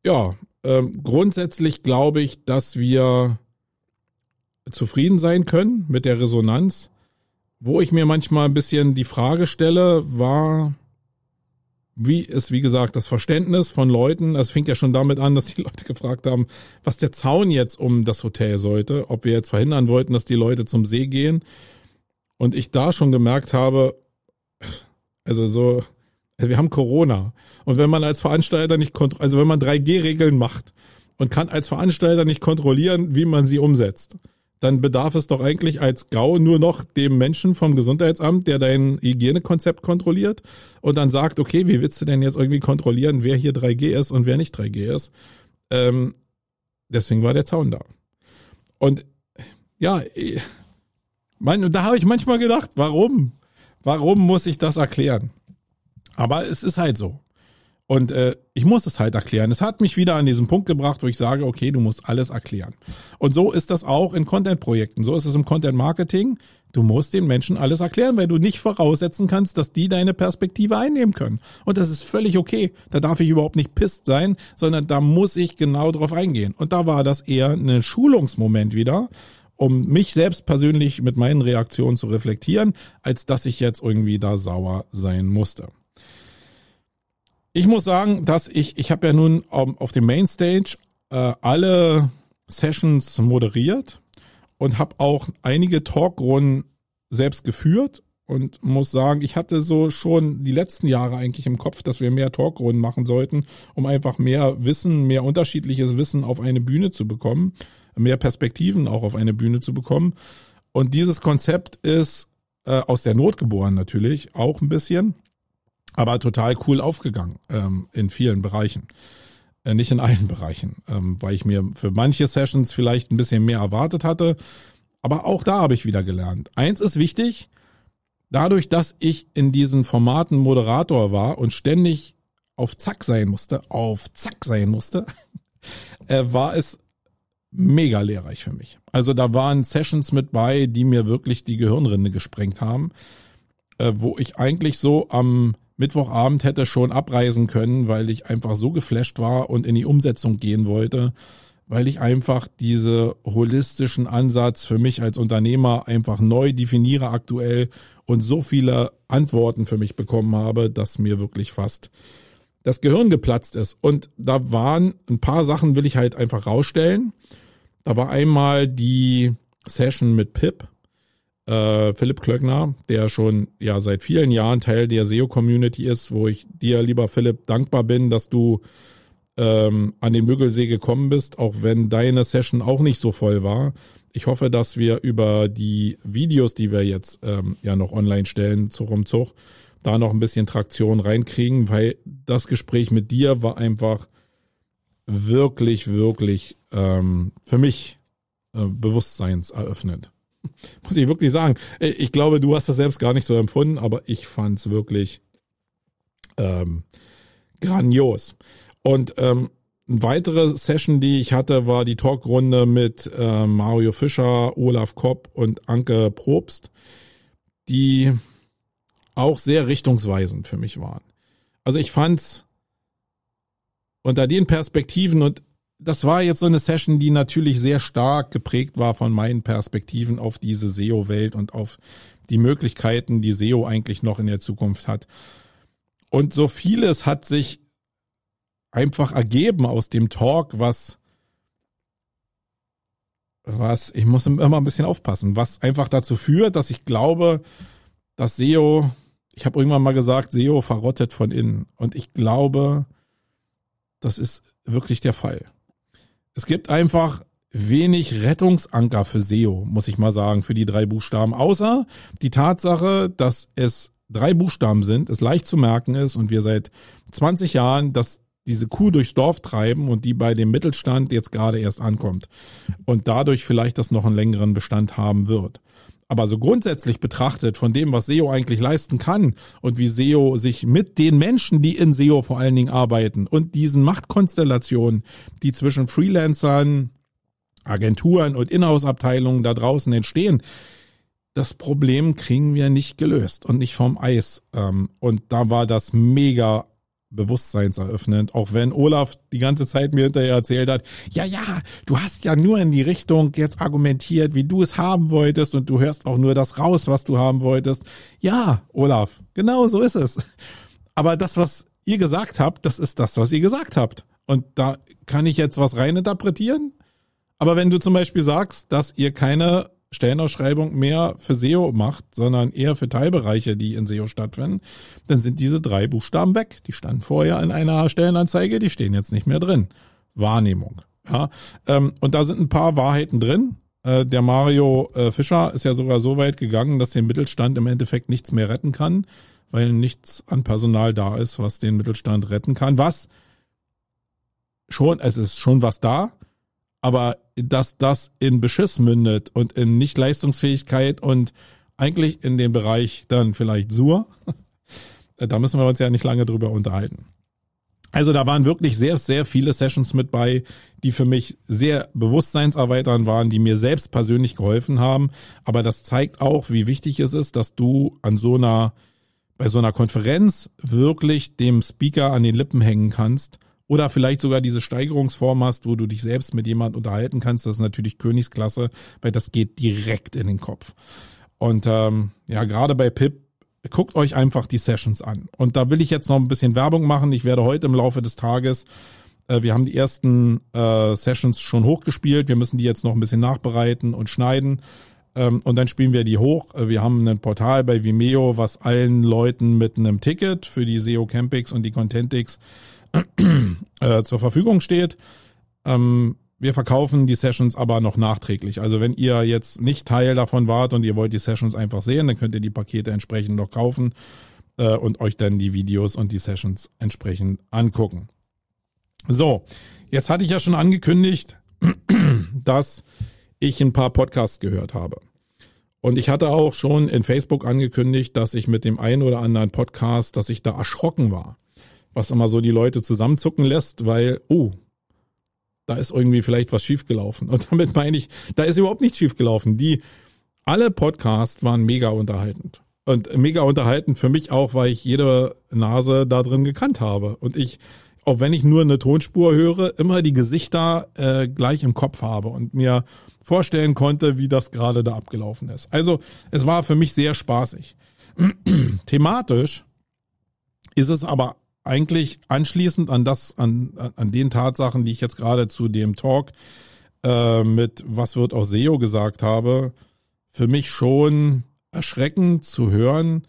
ja, ähm, grundsätzlich glaube ich, dass wir zufrieden sein können mit der Resonanz. Wo ich mir manchmal ein bisschen die Frage stelle, war, wie ist, wie gesagt, das Verständnis von Leuten, es fing ja schon damit an, dass die Leute gefragt haben, was der Zaun jetzt um das Hotel sollte, ob wir jetzt verhindern wollten, dass die Leute zum See gehen. Und ich da schon gemerkt habe, also so, wir haben Corona. Und wenn man als Veranstalter nicht, also wenn man 3G-Regeln macht und kann als Veranstalter nicht kontrollieren, wie man sie umsetzt, dann bedarf es doch eigentlich als GAU nur noch dem Menschen vom Gesundheitsamt, der dein Hygienekonzept kontrolliert und dann sagt, okay, wie willst du denn jetzt irgendwie kontrollieren, wer hier 3G ist und wer nicht 3G ist? Ähm, deswegen war der Zaun da. Und ja, mein, da habe ich manchmal gedacht, warum? Warum muss ich das erklären? Aber es ist halt so. Und äh, ich muss es halt erklären. Es hat mich wieder an diesen Punkt gebracht, wo ich sage, okay, du musst alles erklären. Und so ist das auch in Content-Projekten. So ist es im Content-Marketing. Du musst den Menschen alles erklären, weil du nicht voraussetzen kannst, dass die deine Perspektive einnehmen können. Und das ist völlig okay. Da darf ich überhaupt nicht pisst sein, sondern da muss ich genau drauf eingehen. Und da war das eher ein Schulungsmoment wieder, um mich selbst persönlich mit meinen Reaktionen zu reflektieren, als dass ich jetzt irgendwie da sauer sein musste. Ich muss sagen, dass ich, ich habe ja nun auf dem Mainstage äh, alle Sessions moderiert und habe auch einige Talkrunden selbst geführt und muss sagen, ich hatte so schon die letzten Jahre eigentlich im Kopf, dass wir mehr Talkrunden machen sollten, um einfach mehr Wissen, mehr unterschiedliches Wissen auf eine Bühne zu bekommen, mehr Perspektiven auch auf eine Bühne zu bekommen. Und dieses Konzept ist äh, aus der Not geboren natürlich, auch ein bisschen aber total cool aufgegangen ähm, in vielen Bereichen. Äh, nicht in allen Bereichen, ähm, weil ich mir für manche Sessions vielleicht ein bisschen mehr erwartet hatte. Aber auch da habe ich wieder gelernt. Eins ist wichtig, dadurch, dass ich in diesen Formaten Moderator war und ständig auf Zack sein musste, auf Zack sein musste, äh, war es mega lehrreich für mich. Also da waren Sessions mit bei, die mir wirklich die Gehirnrinde gesprengt haben, äh, wo ich eigentlich so am Mittwochabend hätte schon abreisen können, weil ich einfach so geflasht war und in die Umsetzung gehen wollte, weil ich einfach diese holistischen Ansatz für mich als Unternehmer einfach neu definiere aktuell und so viele Antworten für mich bekommen habe, dass mir wirklich fast das Gehirn geplatzt ist. Und da waren ein paar Sachen, will ich halt einfach rausstellen. Da war einmal die Session mit Pip, äh, Philipp Klöckner, der schon ja seit vielen Jahren Teil der SEO-Community ist, wo ich dir, lieber Philipp, dankbar bin, dass du ähm, an den Müggelsee gekommen bist, auch wenn deine Session auch nicht so voll war. Ich hoffe, dass wir über die Videos, die wir jetzt ähm, ja noch online stellen, Zug um Zug, da noch ein bisschen Traktion reinkriegen, weil das Gespräch mit dir war einfach wirklich, wirklich ähm, für mich äh, bewusstseinseröffnend. Muss ich wirklich sagen. Äh, ich glaube, du hast das selbst gar nicht so empfunden, aber ich fand es wirklich ähm, grandios. Und ähm, eine weitere Session, die ich hatte, war die Talkrunde mit äh, Mario Fischer, Olaf Kopp und Anke Probst, die auch sehr richtungsweisend für mich waren. Also ich fand's unter den Perspektiven und das war jetzt so eine Session, die natürlich sehr stark geprägt war von meinen Perspektiven auf diese SEO-Welt und auf die Möglichkeiten, die SEO eigentlich noch in der Zukunft hat. Und so vieles hat sich einfach ergeben aus dem Talk, was, was, ich muss immer ein bisschen aufpassen, was einfach dazu führt, dass ich glaube, dass SEO, ich habe irgendwann mal gesagt, SEO verrottet von innen. Und ich glaube, das ist wirklich der Fall. Es gibt einfach wenig Rettungsanker für SEO, muss ich mal sagen, für die drei Buchstaben. Außer die Tatsache, dass es drei Buchstaben sind, es leicht zu merken ist und wir seit 20 Jahren das diese Kuh durchs Dorf treiben und die bei dem Mittelstand jetzt gerade erst ankommt und dadurch vielleicht das noch einen längeren Bestand haben wird. Aber so grundsätzlich betrachtet von dem, was SEO eigentlich leisten kann und wie SEO sich mit den Menschen, die in SEO vor allen Dingen arbeiten und diesen Machtkonstellationen, die zwischen Freelancern, Agenturen und Inhouse-Abteilungen da draußen entstehen, das Problem kriegen wir nicht gelöst und nicht vom Eis. Ähm, und da war das mega bewusstseinseröffnend, auch wenn Olaf die ganze Zeit mir hinterher erzählt hat, ja, ja, du hast ja nur in die Richtung jetzt argumentiert, wie du es haben wolltest und du hörst auch nur das raus, was du haben wolltest. Ja, Olaf, genau so ist es. Aber das, was ihr gesagt habt, das ist das, was ihr gesagt habt. Und da kann ich jetzt was reininterpretieren. Aber wenn du zum Beispiel sagst, dass ihr keine Stellenausschreibung mehr für SEO macht, sondern eher für Teilbereiche, die in SEO stattfinden, dann sind diese drei Buchstaben weg. Die standen vorher in einer Stellenanzeige, die stehen jetzt nicht mehr drin. Wahrnehmung. Ja, ähm, und da sind ein paar Wahrheiten drin. Äh, der Mario äh, Fischer ist ja sogar so weit gegangen, dass den Mittelstand im Endeffekt nichts mehr retten kann, weil nichts an Personal da ist, was den Mittelstand retten kann. Was schon, es ist schon was da, aber dass das in Beschiss mündet und in Nichtleistungsfähigkeit und eigentlich in dem Bereich dann vielleicht Sur, da müssen wir uns ja nicht lange drüber unterhalten. Also da waren wirklich sehr, sehr viele Sessions mit bei, die für mich sehr bewusstseinserweiternd waren, die mir selbst persönlich geholfen haben. Aber das zeigt auch, wie wichtig es ist, dass du an so einer, bei so einer Konferenz wirklich dem Speaker an den Lippen hängen kannst oder vielleicht sogar diese Steigerungsform hast, wo du dich selbst mit jemand unterhalten kannst. Das ist natürlich Königsklasse, weil das geht direkt in den Kopf. Und ähm, ja, gerade bei Pip, guckt euch einfach die Sessions an. Und da will ich jetzt noch ein bisschen Werbung machen. Ich werde heute im Laufe des Tages, äh, wir haben die ersten äh, Sessions schon hochgespielt. Wir müssen die jetzt noch ein bisschen nachbereiten und schneiden. Ähm, und dann spielen wir die hoch. Äh, wir haben ein Portal bei Vimeo, was allen Leuten mit einem Ticket für die SEO Campix und die Contentix äh, zur Verfügung steht. Ähm, wir verkaufen die Sessions aber noch nachträglich. Also wenn ihr jetzt nicht Teil davon wart und ihr wollt die Sessions einfach sehen, dann könnt ihr die Pakete entsprechend noch kaufen äh, und euch dann die Videos und die Sessions entsprechend angucken. So, jetzt hatte ich ja schon angekündigt, dass ich ein paar Podcasts gehört habe. Und ich hatte auch schon in Facebook angekündigt, dass ich mit dem einen oder anderen Podcast, dass ich da erschrocken war was immer so die Leute zusammenzucken lässt, weil, oh, da ist irgendwie vielleicht was schiefgelaufen. Und damit meine ich, da ist überhaupt nichts schiefgelaufen. Die, alle Podcasts waren mega unterhaltend. Und mega unterhaltend für mich auch, weil ich jede Nase da drin gekannt habe. Und ich, auch wenn ich nur eine Tonspur höre, immer die Gesichter äh, gleich im Kopf habe und mir vorstellen konnte, wie das gerade da abgelaufen ist. Also es war für mich sehr spaßig. Thematisch ist es aber eigentlich anschließend an das, an, an den Tatsachen, die ich jetzt gerade zu dem Talk äh, mit Was wird aus SEO gesagt habe, für mich schon erschreckend zu hören,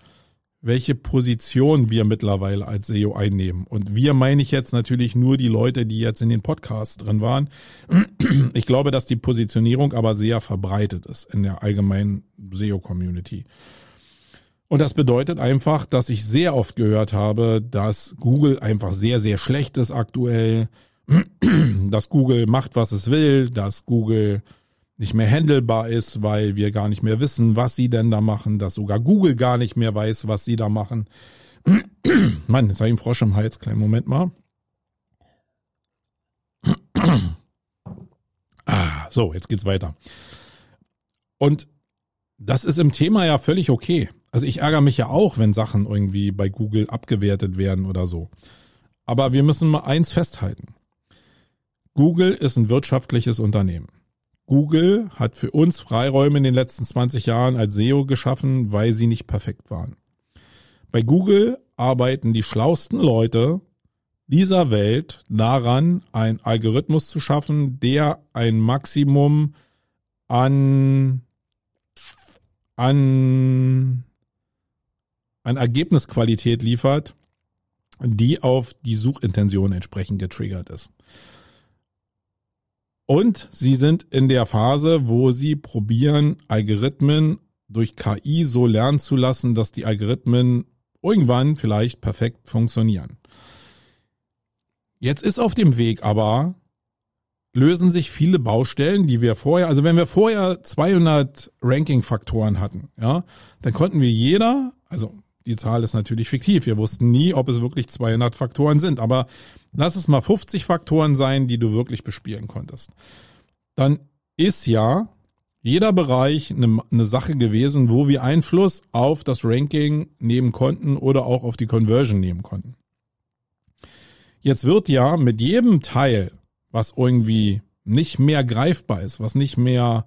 welche Position wir mittlerweile als SEO einnehmen. Und wir meine ich jetzt natürlich nur die Leute, die jetzt in den Podcasts drin waren. Ich glaube, dass die Positionierung aber sehr verbreitet ist in der allgemeinen SEO-Community. Und das bedeutet einfach, dass ich sehr oft gehört habe, dass Google einfach sehr, sehr schlecht ist aktuell, dass Google macht, was es will, dass Google nicht mehr handelbar ist, weil wir gar nicht mehr wissen, was sie denn da machen, dass sogar Google gar nicht mehr weiß, was sie da machen. Mann, jetzt habe ich einen Frosch im Hals, kleinen Moment mal. ah, so, jetzt geht's weiter. Und das ist im Thema ja völlig okay. Also ich ärgere mich ja auch, wenn Sachen irgendwie bei Google abgewertet werden oder so. Aber wir müssen mal eins festhalten. Google ist ein wirtschaftliches Unternehmen. Google hat für uns Freiräume in den letzten 20 Jahren als SEO geschaffen, weil sie nicht perfekt waren. Bei Google arbeiten die schlausten Leute dieser Welt daran, einen Algorithmus zu schaffen, der ein Maximum an, an, an Ergebnisqualität liefert, die auf die Suchintention entsprechend getriggert ist. Und sie sind in der Phase, wo sie probieren, Algorithmen durch KI so lernen zu lassen, dass die Algorithmen irgendwann vielleicht perfekt funktionieren. Jetzt ist auf dem Weg aber, lösen sich viele Baustellen, die wir vorher, also wenn wir vorher 200 Ranking-Faktoren hatten, ja, dann konnten wir jeder, also die Zahl ist natürlich fiktiv. Wir wussten nie, ob es wirklich 200 Faktoren sind. Aber lass es mal 50 Faktoren sein, die du wirklich bespielen konntest. Dann ist ja jeder Bereich eine, eine Sache gewesen, wo wir Einfluss auf das Ranking nehmen konnten oder auch auf die Conversion nehmen konnten. Jetzt wird ja mit jedem Teil, was irgendwie nicht mehr greifbar ist, was nicht mehr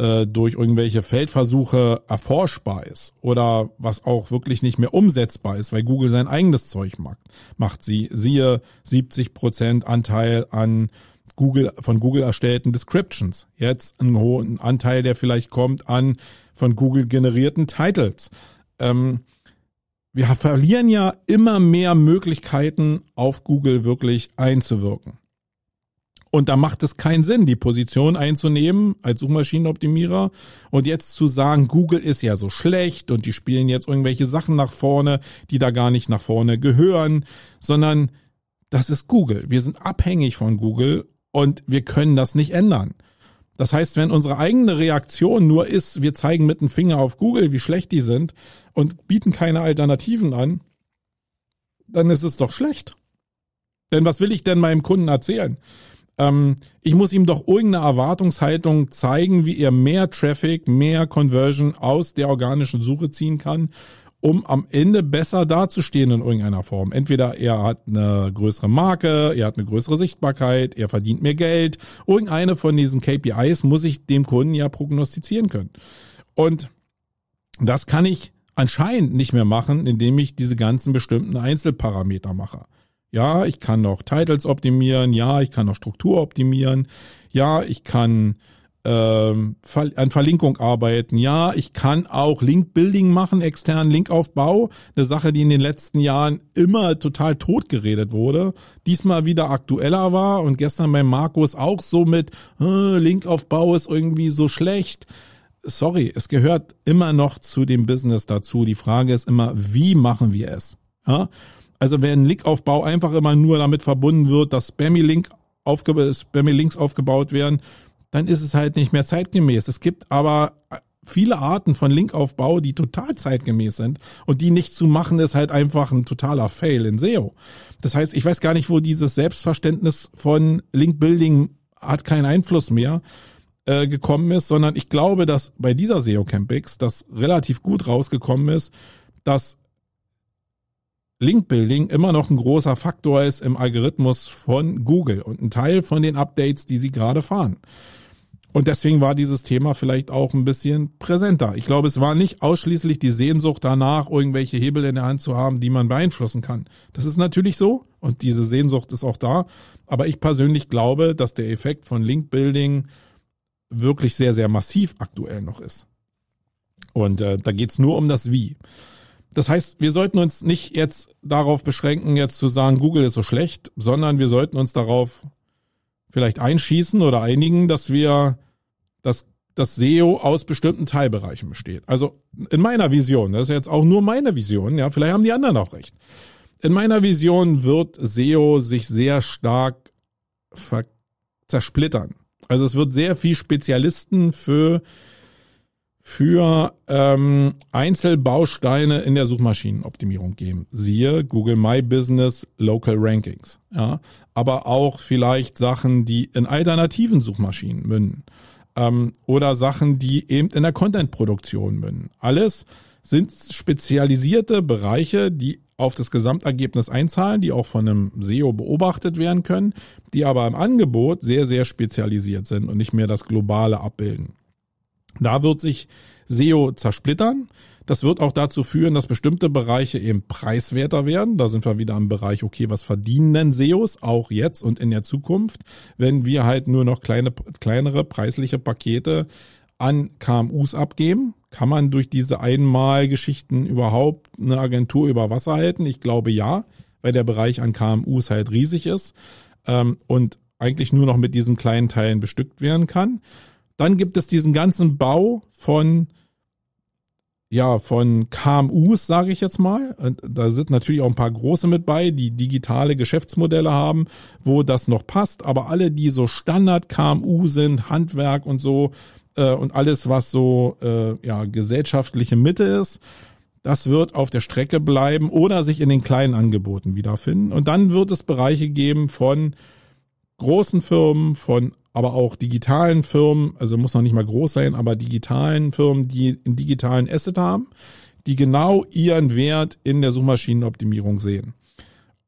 äh, durch irgendwelche Feldversuche erforschbar ist oder was auch wirklich nicht mehr umsetzbar ist, weil Google sein eigenes Zeug macht. Macht sie, siehe 70 Prozent Anteil an Google, von Google erstellten Descriptions. Jetzt einen hohen Anteil, der vielleicht kommt an von Google generierten Titles. Ähm, wir verlieren ja immer mehr Möglichkeiten, auf Google wirklich einzuwirken. Und da macht es keinen Sinn, die Position einzunehmen als Suchmaschinenoptimierer und jetzt zu sagen, Google ist ja so schlecht und die spielen jetzt irgendwelche Sachen nach vorne, die da gar nicht nach vorne gehören, sondern das ist Google. Wir sind abhängig von Google und wir können das nicht ändern. Das heißt, wenn unsere eigene Reaktion nur ist, wir zeigen mit dem Finger auf Google, wie schlecht die sind und bieten keine Alternativen an, dann ist es doch schlecht. Denn was will ich denn meinem Kunden erzählen? Ähm, ich muss ihm doch irgendeine Erwartungshaltung zeigen, wie er mehr Traffic, mehr Conversion aus der organischen Suche ziehen kann, um am Ende besser dazustehen in irgendeiner Form. Entweder er hat eine größere Marke, er hat eine größere Sichtbarkeit, er verdient mehr Geld. Irgendeine von diesen KPIs muss ich dem Kunden ja prognostizieren können. Und das kann ich anscheinend nicht mehr machen, indem ich diese ganzen bestimmten Einzelparameter mache. Ja, ich kann noch Titles optimieren. Ja, ich kann noch Struktur optimieren. Ja, ich kann ähm, an Verlinkung arbeiten. Ja, ich kann auch Link-Building machen, externen Linkaufbau. Eine Sache, die in den letzten Jahren immer total tot geredet wurde. Diesmal wieder aktueller war und gestern bei Markus auch so mit äh, Linkaufbau ist irgendwie so schlecht. Sorry, es gehört immer noch zu dem Business dazu. Die Frage ist immer, wie machen wir es? Ja? Also wenn Linkaufbau einfach immer nur damit verbunden wird, dass Spammy-Link aufge Spammy Links aufgebaut werden, dann ist es halt nicht mehr zeitgemäß. Es gibt aber viele Arten von Linkaufbau, die total zeitgemäß sind und die nicht zu machen, ist halt einfach ein totaler Fail in SEO. Das heißt, ich weiß gar nicht, wo dieses Selbstverständnis von Link-Building hat keinen Einfluss mehr äh, gekommen ist, sondern ich glaube, dass bei dieser SEO Campix das relativ gut rausgekommen ist, dass Link-Building immer noch ein großer Faktor ist im Algorithmus von Google und ein Teil von den Updates, die sie gerade fahren. Und deswegen war dieses Thema vielleicht auch ein bisschen präsenter. Ich glaube, es war nicht ausschließlich die Sehnsucht danach, irgendwelche Hebel in der Hand zu haben, die man beeinflussen kann. Das ist natürlich so und diese Sehnsucht ist auch da. Aber ich persönlich glaube, dass der Effekt von Link-Building wirklich sehr, sehr massiv aktuell noch ist. Und äh, da geht's nur um das Wie. Das heißt, wir sollten uns nicht jetzt darauf beschränken, jetzt zu sagen, Google ist so schlecht, sondern wir sollten uns darauf vielleicht einschießen oder einigen, dass wir das, das SEO aus bestimmten Teilbereichen besteht. Also in meiner Vision, das ist jetzt auch nur meine Vision, ja, vielleicht haben die anderen auch recht. In meiner Vision wird SEO sich sehr stark zersplittern. Also es wird sehr viel Spezialisten für für ähm, Einzelbausteine in der Suchmaschinenoptimierung geben. Siehe Google My Business Local Rankings. Ja, aber auch vielleicht Sachen, die in alternativen Suchmaschinen münden ähm, oder Sachen, die eben in der Contentproduktion münden. Alles sind spezialisierte Bereiche, die auf das Gesamtergebnis einzahlen, die auch von einem SEO beobachtet werden können, die aber im Angebot sehr, sehr spezialisiert sind und nicht mehr das Globale abbilden. Da wird sich SEO zersplittern. Das wird auch dazu führen, dass bestimmte Bereiche eben preiswerter werden. Da sind wir wieder am Bereich, okay, was verdienen denn SEOs auch jetzt und in der Zukunft, wenn wir halt nur noch kleine, kleinere preisliche Pakete an KMUs abgeben? Kann man durch diese Einmalgeschichten überhaupt eine Agentur über Wasser halten? Ich glaube ja, weil der Bereich an KMUs halt riesig ist ähm, und eigentlich nur noch mit diesen kleinen Teilen bestückt werden kann. Dann gibt es diesen ganzen Bau von ja, von KMUs, sage ich jetzt mal. Und da sind natürlich auch ein paar große mit bei, die digitale Geschäftsmodelle haben, wo das noch passt. Aber alle, die so Standard KMU sind, Handwerk und so äh, und alles, was so äh, ja gesellschaftliche Mitte ist, das wird auf der Strecke bleiben oder sich in den kleinen Angeboten wiederfinden. Und dann wird es Bereiche geben von großen Firmen, von aber auch digitalen Firmen, also muss noch nicht mal groß sein, aber digitalen Firmen, die einen digitalen Asset haben, die genau ihren Wert in der Suchmaschinenoptimierung sehen.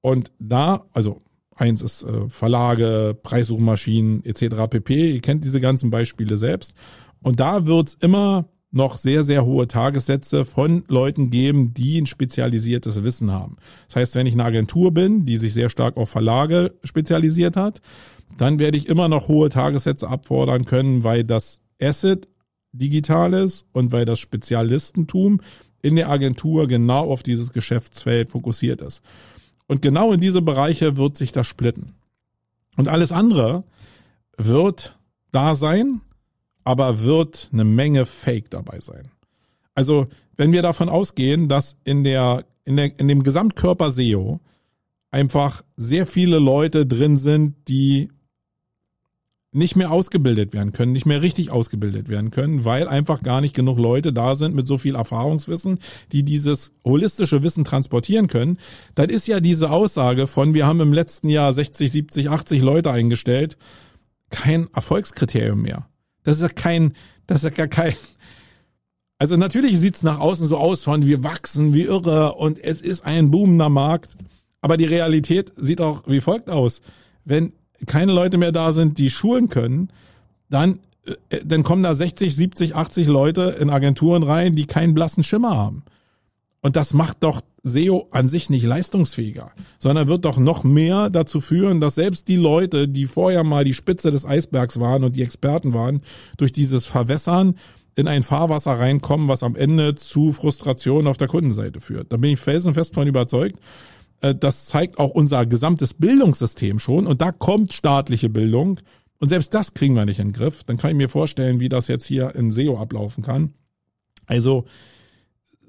Und da, also eins ist äh, Verlage, Preissuchmaschinen etc. pp. Ihr kennt diese ganzen Beispiele selbst. Und da wird's immer noch sehr, sehr hohe Tagessätze von Leuten geben, die ein spezialisiertes Wissen haben. Das heißt, wenn ich eine Agentur bin, die sich sehr stark auf Verlage spezialisiert hat, dann werde ich immer noch hohe Tagessätze abfordern können, weil das Asset digital ist und weil das Spezialistentum in der Agentur genau auf dieses Geschäftsfeld fokussiert ist. Und genau in diese Bereiche wird sich das splitten. Und alles andere wird da sein, aber wird eine Menge Fake dabei sein. Also, wenn wir davon ausgehen, dass in der, in der, in dem Gesamtkörper SEO einfach sehr viele Leute drin sind, die nicht mehr ausgebildet werden können, nicht mehr richtig ausgebildet werden können, weil einfach gar nicht genug Leute da sind mit so viel Erfahrungswissen, die dieses holistische Wissen transportieren können, dann ist ja diese Aussage von, wir haben im letzten Jahr 60, 70, 80 Leute eingestellt, kein Erfolgskriterium mehr. Das ist ja kein, das ist ja gar kein, also natürlich sieht's nach außen so aus von, wir wachsen wie irre und es ist ein boomender Markt, aber die Realität sieht auch wie folgt aus. Wenn keine Leute mehr da sind, die schulen können, dann, äh, dann kommen da 60, 70, 80 Leute in Agenturen rein, die keinen blassen Schimmer haben. Und das macht doch SEO an sich nicht leistungsfähiger, sondern wird doch noch mehr dazu führen, dass selbst die Leute, die vorher mal die Spitze des Eisbergs waren und die Experten waren, durch dieses Verwässern in ein Fahrwasser reinkommen, was am Ende zu Frustration auf der Kundenseite führt. Da bin ich felsenfest von überzeugt. Äh, das zeigt auch unser gesamtes Bildungssystem schon. Und da kommt staatliche Bildung. Und selbst das kriegen wir nicht in den Griff. Dann kann ich mir vorstellen, wie das jetzt hier in SEO ablaufen kann. Also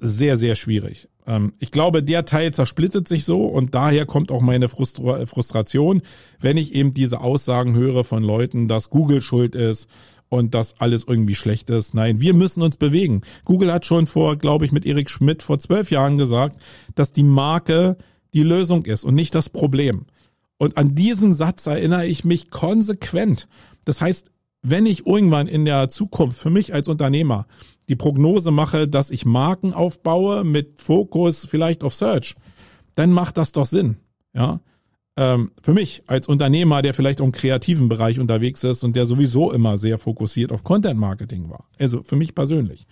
sehr, sehr schwierig. Ähm, ich glaube, der Teil zersplittet sich so und daher kommt auch meine Frustration, wenn ich eben diese Aussagen höre von Leuten, dass Google schuld ist und dass alles irgendwie schlecht ist. Nein, wir müssen uns bewegen. Google hat schon vor, glaube ich, mit Erik Schmidt vor zwölf Jahren gesagt, dass die Marke die Lösung ist und nicht das Problem. Und an diesen Satz erinnere ich mich konsequent. Das heißt, wenn ich irgendwann in der Zukunft für mich als Unternehmer die Prognose mache, dass ich Marken aufbaue mit Fokus vielleicht auf Search, dann macht das doch Sinn. Ja, ähm, für mich als Unternehmer, der vielleicht im kreativen Bereich unterwegs ist und der sowieso immer sehr fokussiert auf Content Marketing war. Also für mich persönlich.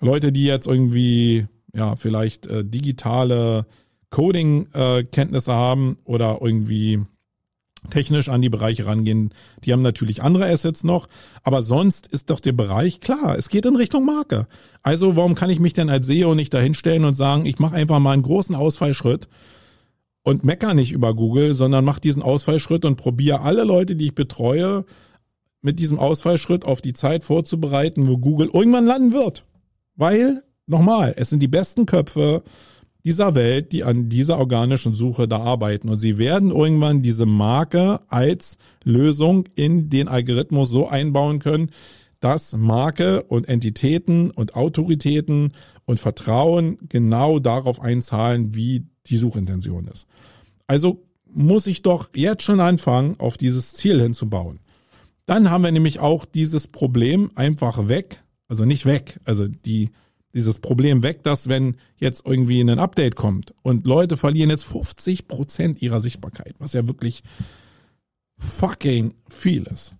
Leute, die jetzt irgendwie ja vielleicht äh, digitale Coding-Kenntnisse haben oder irgendwie technisch an die Bereiche rangehen. Die haben natürlich andere Assets noch, aber sonst ist doch der Bereich klar. Es geht in Richtung Marke. Also warum kann ich mich denn als SEO nicht dahinstellen und sagen, ich mache einfach mal einen großen Ausfallschritt und mecker nicht über Google, sondern mach diesen Ausfallschritt und probiere alle Leute, die ich betreue, mit diesem Ausfallschritt auf die Zeit vorzubereiten, wo Google irgendwann landen wird. Weil, nochmal, es sind die besten Köpfe, dieser Welt, die an dieser organischen Suche da arbeiten. Und sie werden irgendwann diese Marke als Lösung in den Algorithmus so einbauen können, dass Marke und Entitäten und Autoritäten und Vertrauen genau darauf einzahlen, wie die Suchintention ist. Also muss ich doch jetzt schon anfangen, auf dieses Ziel hinzubauen. Dann haben wir nämlich auch dieses Problem einfach weg, also nicht weg, also die dieses Problem weg, dass wenn jetzt irgendwie ein Update kommt und Leute verlieren jetzt 50 Prozent ihrer Sichtbarkeit, was ja wirklich fucking viel ist.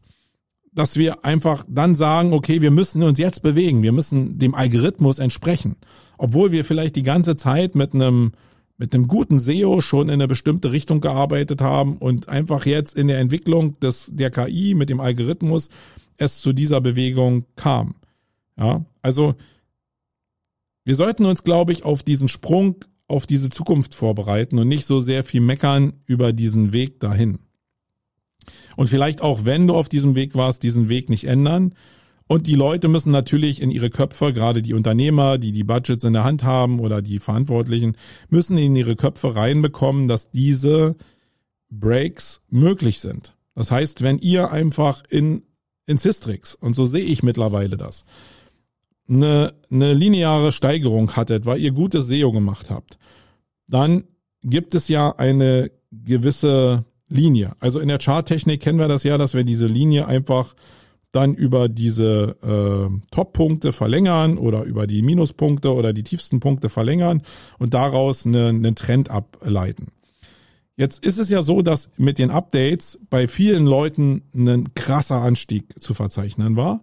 Dass wir einfach dann sagen, okay, wir müssen uns jetzt bewegen, wir müssen dem Algorithmus entsprechen. Obwohl wir vielleicht die ganze Zeit mit einem, mit einem guten SEO schon in eine bestimmte Richtung gearbeitet haben und einfach jetzt in der Entwicklung des, der KI mit dem Algorithmus es zu dieser Bewegung kam. Ja, also wir sollten uns, glaube ich, auf diesen Sprung, auf diese Zukunft vorbereiten und nicht so sehr viel meckern über diesen Weg dahin. Und vielleicht auch, wenn du auf diesem Weg warst, diesen Weg nicht ändern. Und die Leute müssen natürlich in ihre Köpfe, gerade die Unternehmer, die die Budgets in der Hand haben oder die Verantwortlichen, müssen in ihre Köpfe reinbekommen, dass diese Breaks möglich sind. Das heißt, wenn ihr einfach in, in Systrix, und so sehe ich mittlerweile das, eine, eine lineare Steigerung hattet, weil ihr gutes SEO gemacht habt, dann gibt es ja eine gewisse Linie. Also in der Charttechnik kennen wir das ja, dass wir diese Linie einfach dann über diese äh, Top-Punkte verlängern oder über die Minuspunkte oder die tiefsten Punkte verlängern und daraus eine, einen Trend ableiten. Jetzt ist es ja so, dass mit den Updates bei vielen Leuten ein krasser Anstieg zu verzeichnen war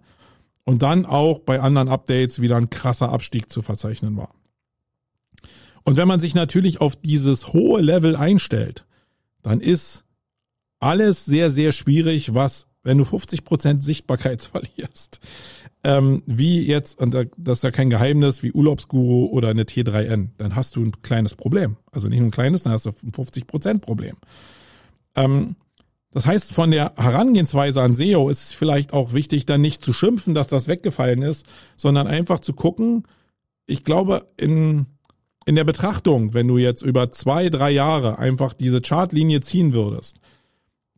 und dann auch bei anderen Updates wieder ein krasser Abstieg zu verzeichnen war. Und wenn man sich natürlich auf dieses hohe Level einstellt, dann ist alles sehr, sehr schwierig, was, wenn du 50 Prozent Sichtbarkeit verlierst, ähm, wie jetzt, und das ist ja kein Geheimnis, wie Urlaubsguru oder eine T3N, dann hast du ein kleines Problem. Also nicht nur ein kleines, dann hast du ein 50 Prozent Problem. Ähm, das heißt, von der Herangehensweise an SEO ist es vielleicht auch wichtig, dann nicht zu schimpfen, dass das weggefallen ist, sondern einfach zu gucken. Ich glaube, in, in der Betrachtung, wenn du jetzt über zwei, drei Jahre einfach diese Chartlinie ziehen würdest,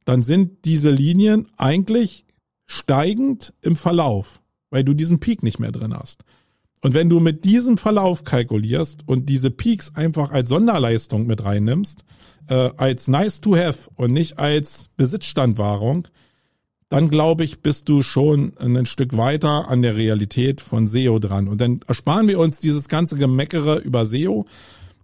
dann sind diese Linien eigentlich steigend im Verlauf, weil du diesen Peak nicht mehr drin hast. Und wenn du mit diesem Verlauf kalkulierst und diese Peaks einfach als Sonderleistung mit reinnimmst, äh, als nice to have und nicht als Besitzstandwahrung, dann glaube ich, bist du schon ein Stück weiter an der Realität von SEO dran. Und dann ersparen wir uns dieses ganze Gemeckere über SEO,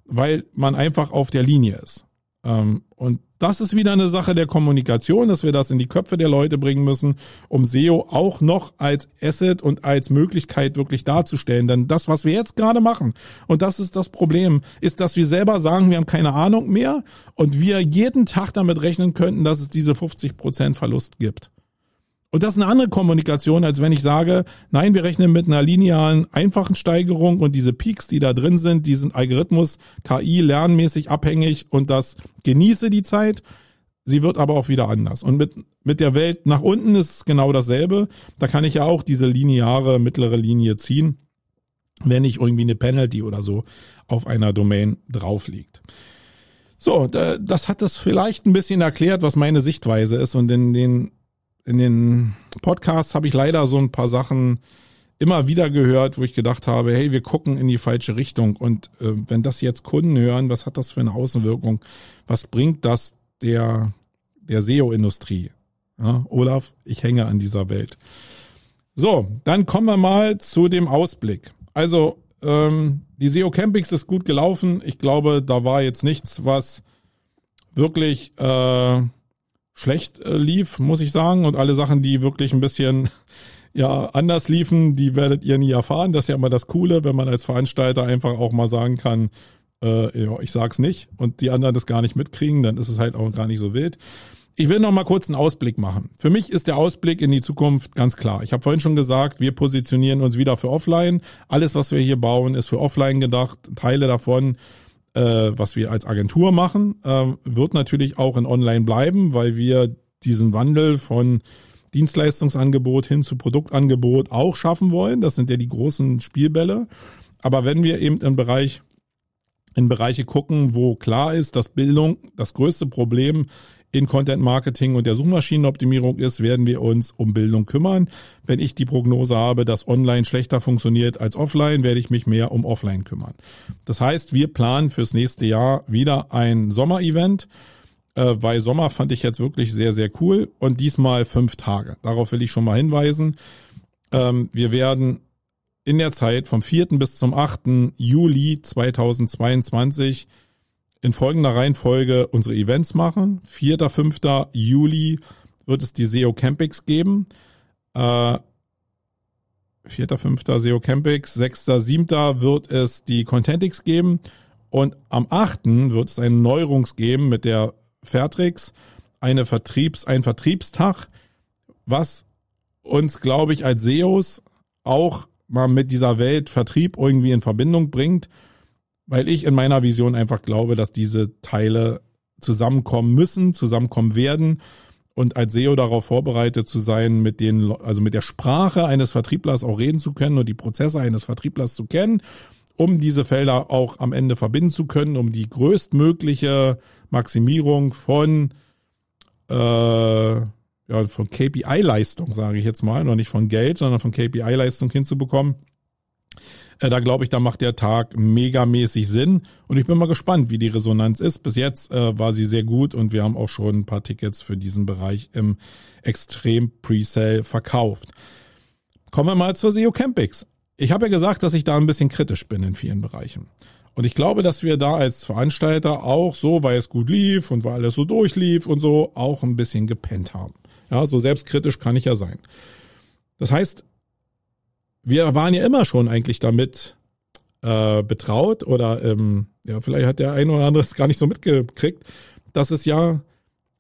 weil man einfach auf der Linie ist. Ähm, und das ist wieder eine Sache der Kommunikation, dass wir das in die Köpfe der Leute bringen müssen, um SEO auch noch als Asset und als Möglichkeit wirklich darzustellen. Denn das, was wir jetzt gerade machen, und das ist das Problem, ist, dass wir selber sagen, wir haben keine Ahnung mehr und wir jeden Tag damit rechnen könnten, dass es diese 50% Verlust gibt. Und das ist eine andere Kommunikation, als wenn ich sage, nein, wir rechnen mit einer linearen, einfachen Steigerung und diese Peaks, die da drin sind, die sind Algorithmus, KI, lernmäßig abhängig und das genieße die Zeit. Sie wird aber auch wieder anders. Und mit, mit der Welt nach unten ist es genau dasselbe. Da kann ich ja auch diese lineare mittlere Linie ziehen, wenn nicht irgendwie eine Penalty oder so auf einer Domain drauf liegt. So, das hat es vielleicht ein bisschen erklärt, was meine Sichtweise ist und in den in den Podcasts habe ich leider so ein paar Sachen immer wieder gehört, wo ich gedacht habe, hey, wir gucken in die falsche Richtung. Und äh, wenn das jetzt Kunden hören, was hat das für eine Außenwirkung? Was bringt das der, der SEO-Industrie? Ja, Olaf, ich hänge an dieser Welt. So, dann kommen wir mal zu dem Ausblick. Also, ähm, die SEO Campings ist gut gelaufen. Ich glaube, da war jetzt nichts, was wirklich äh, schlecht äh, lief, muss ich sagen. Und alle Sachen, die wirklich ein bisschen ja anders liefen, die werdet ihr nie erfahren. Das ist ja immer das Coole, wenn man als Veranstalter einfach auch mal sagen kann, äh, ja, ich sag's nicht und die anderen das gar nicht mitkriegen, dann ist es halt auch gar nicht so wild. Ich will noch mal kurz einen Ausblick machen. Für mich ist der Ausblick in die Zukunft ganz klar. Ich habe vorhin schon gesagt, wir positionieren uns wieder für Offline. Alles, was wir hier bauen, ist für Offline gedacht. Teile davon, äh, was wir als Agentur machen, äh, wird natürlich auch in Online bleiben, weil wir diesen Wandel von Dienstleistungsangebot hin zu Produktangebot auch schaffen wollen. Das sind ja die großen Spielbälle. Aber wenn wir eben im Bereich in Bereiche gucken, wo klar ist, dass Bildung das größte Problem in Content Marketing und der Suchmaschinenoptimierung ist, werden wir uns um Bildung kümmern. Wenn ich die Prognose habe, dass online schlechter funktioniert als offline, werde ich mich mehr um offline kümmern. Das heißt, wir planen fürs nächste Jahr wieder ein Sommerevent äh, bei Sommer fand ich jetzt wirklich sehr, sehr cool. Und diesmal fünf Tage. Darauf will ich schon mal hinweisen. Ähm, wir werden in der Zeit vom 4. bis zum 8. Juli 2022 in folgender Reihenfolge unsere Events machen. 4. 5. Juli wird es die SEO Campix geben. Äh, 4. 5. SEO Campix. 6. 7. wird es die Contentix geben. Und am 8. wird es eine Neuerungs geben mit der Fairtrix eine Vertriebs, ein Vertriebstag, was uns, glaube ich, als SEOs auch mal mit dieser Welt Vertrieb irgendwie in Verbindung bringt, weil ich in meiner Vision einfach glaube, dass diese Teile zusammenkommen müssen, zusammenkommen werden und als SEO darauf vorbereitet zu sein, mit den, also mit der Sprache eines Vertrieblers auch reden zu können und die Prozesse eines Vertrieblers zu kennen um diese Felder auch am Ende verbinden zu können, um die größtmögliche Maximierung von äh, ja, von KPI-Leistung, sage ich jetzt mal, noch nicht von Geld, sondern von KPI-Leistung hinzubekommen. Äh, da glaube ich, da macht der Tag megamäßig Sinn und ich bin mal gespannt, wie die Resonanz ist. Bis jetzt äh, war sie sehr gut und wir haben auch schon ein paar Tickets für diesen Bereich im Extrem Presale verkauft. Kommen wir mal zur SEO Campix. Ich habe ja gesagt, dass ich da ein bisschen kritisch bin in vielen Bereichen. Und ich glaube, dass wir da als Veranstalter auch so, weil es gut lief und weil alles so durchlief und so, auch ein bisschen gepennt haben. Ja, so selbstkritisch kann ich ja sein. Das heißt, wir waren ja immer schon eigentlich damit äh, betraut oder ähm, ja, vielleicht hat der eine oder andere es gar nicht so mitgekriegt, dass es ja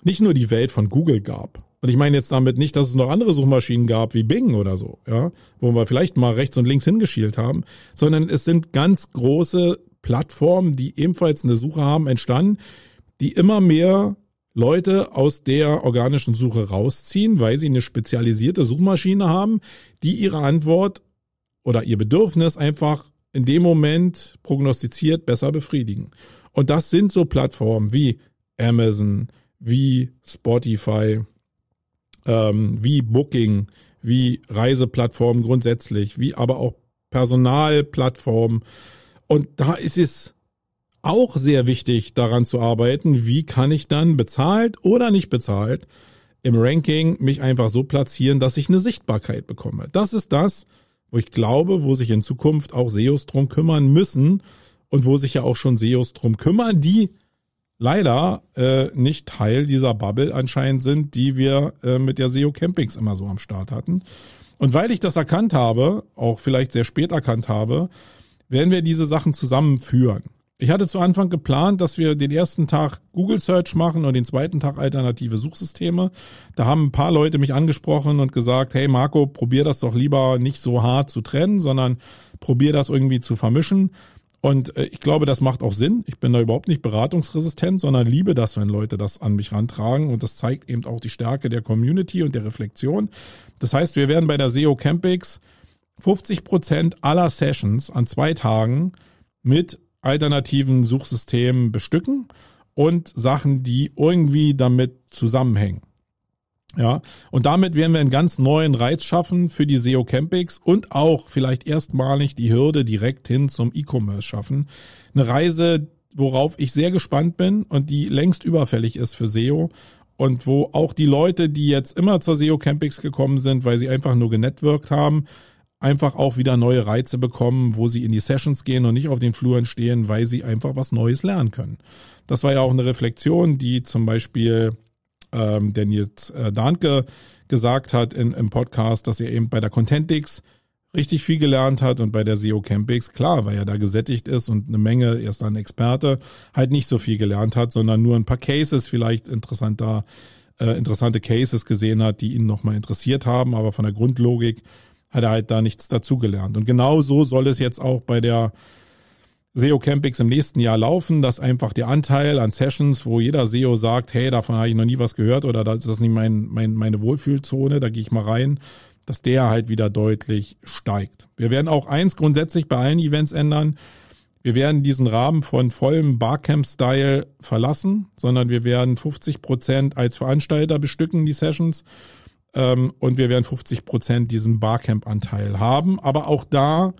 nicht nur die Welt von Google gab. Und ich meine jetzt damit nicht, dass es noch andere Suchmaschinen gab wie Bing oder so, ja, wo wir vielleicht mal rechts und links hingeschielt haben, sondern es sind ganz große Plattformen, die ebenfalls eine Suche haben, entstanden, die immer mehr Leute aus der organischen Suche rausziehen, weil sie eine spezialisierte Suchmaschine haben, die ihre Antwort oder ihr Bedürfnis einfach in dem Moment prognostiziert besser befriedigen. Und das sind so Plattformen wie Amazon, wie Spotify, ähm, wie Booking, wie Reiseplattformen grundsätzlich, wie aber auch Personalplattformen. Und da ist es auch sehr wichtig, daran zu arbeiten, wie kann ich dann bezahlt oder nicht bezahlt im Ranking mich einfach so platzieren, dass ich eine Sichtbarkeit bekomme. Das ist das, wo ich glaube, wo sich in Zukunft auch SEOs drum kümmern müssen und wo sich ja auch schon SEOs drum kümmern, die leider äh, nicht Teil dieser Bubble anscheinend sind, die wir äh, mit der SEO Campings immer so am Start hatten. Und weil ich das erkannt habe, auch vielleicht sehr spät erkannt habe, werden wir diese Sachen zusammenführen. Ich hatte zu Anfang geplant, dass wir den ersten Tag Google Search machen und den zweiten Tag alternative Suchsysteme. Da haben ein paar Leute mich angesprochen und gesagt, hey Marco, probier das doch lieber nicht so hart zu trennen, sondern probier das irgendwie zu vermischen. Und äh, ich glaube, das macht auch Sinn. Ich bin da überhaupt nicht beratungsresistent, sondern liebe das, wenn Leute das an mich rantragen. Und das zeigt eben auch die Stärke der Community und der Reflexion. Das heißt, wir werden bei der SEO Campix 50 Prozent aller Sessions an zwei Tagen mit alternativen Suchsystemen bestücken und Sachen, die irgendwie damit zusammenhängen. Ja, und damit werden wir einen ganz neuen Reiz schaffen für die SEO Campings und auch vielleicht erstmalig die Hürde direkt hin zum E-Commerce schaffen. Eine Reise, worauf ich sehr gespannt bin und die längst überfällig ist für SEO und wo auch die Leute, die jetzt immer zur SEO Campings gekommen sind, weil sie einfach nur genetworked haben, einfach auch wieder neue Reize bekommen, wo sie in die Sessions gehen und nicht auf den Fluren stehen, weil sie einfach was Neues lernen können. Das war ja auch eine Reflexion, die zum Beispiel ähm, Nils äh, Dahnke gesagt hat in, im Podcast, dass er eben bei der Contentix richtig viel gelernt hat und bei der SEO Campix, klar, weil er da gesättigt ist und eine Menge, er ist dann Experte, halt nicht so viel gelernt hat, sondern nur ein paar Cases vielleicht interessanter, äh, interessante Cases gesehen hat, die ihn nochmal interessiert haben, aber von der Grundlogik hat er halt da nichts dazugelernt. Und genau so soll es jetzt auch bei der SEO Campings im nächsten Jahr laufen, dass einfach der Anteil an Sessions, wo jeder SEO sagt, hey, davon habe ich noch nie was gehört oder das ist nicht mein, mein, meine Wohlfühlzone, da gehe ich mal rein, dass der halt wieder deutlich steigt. Wir werden auch eins grundsätzlich bei allen Events ändern. Wir werden diesen Rahmen von vollem Barcamp-Style verlassen, sondern wir werden 50 Prozent als Veranstalter bestücken, die Sessions. Ähm, und wir werden 50 Prozent diesen Barcamp-Anteil haben. Aber auch da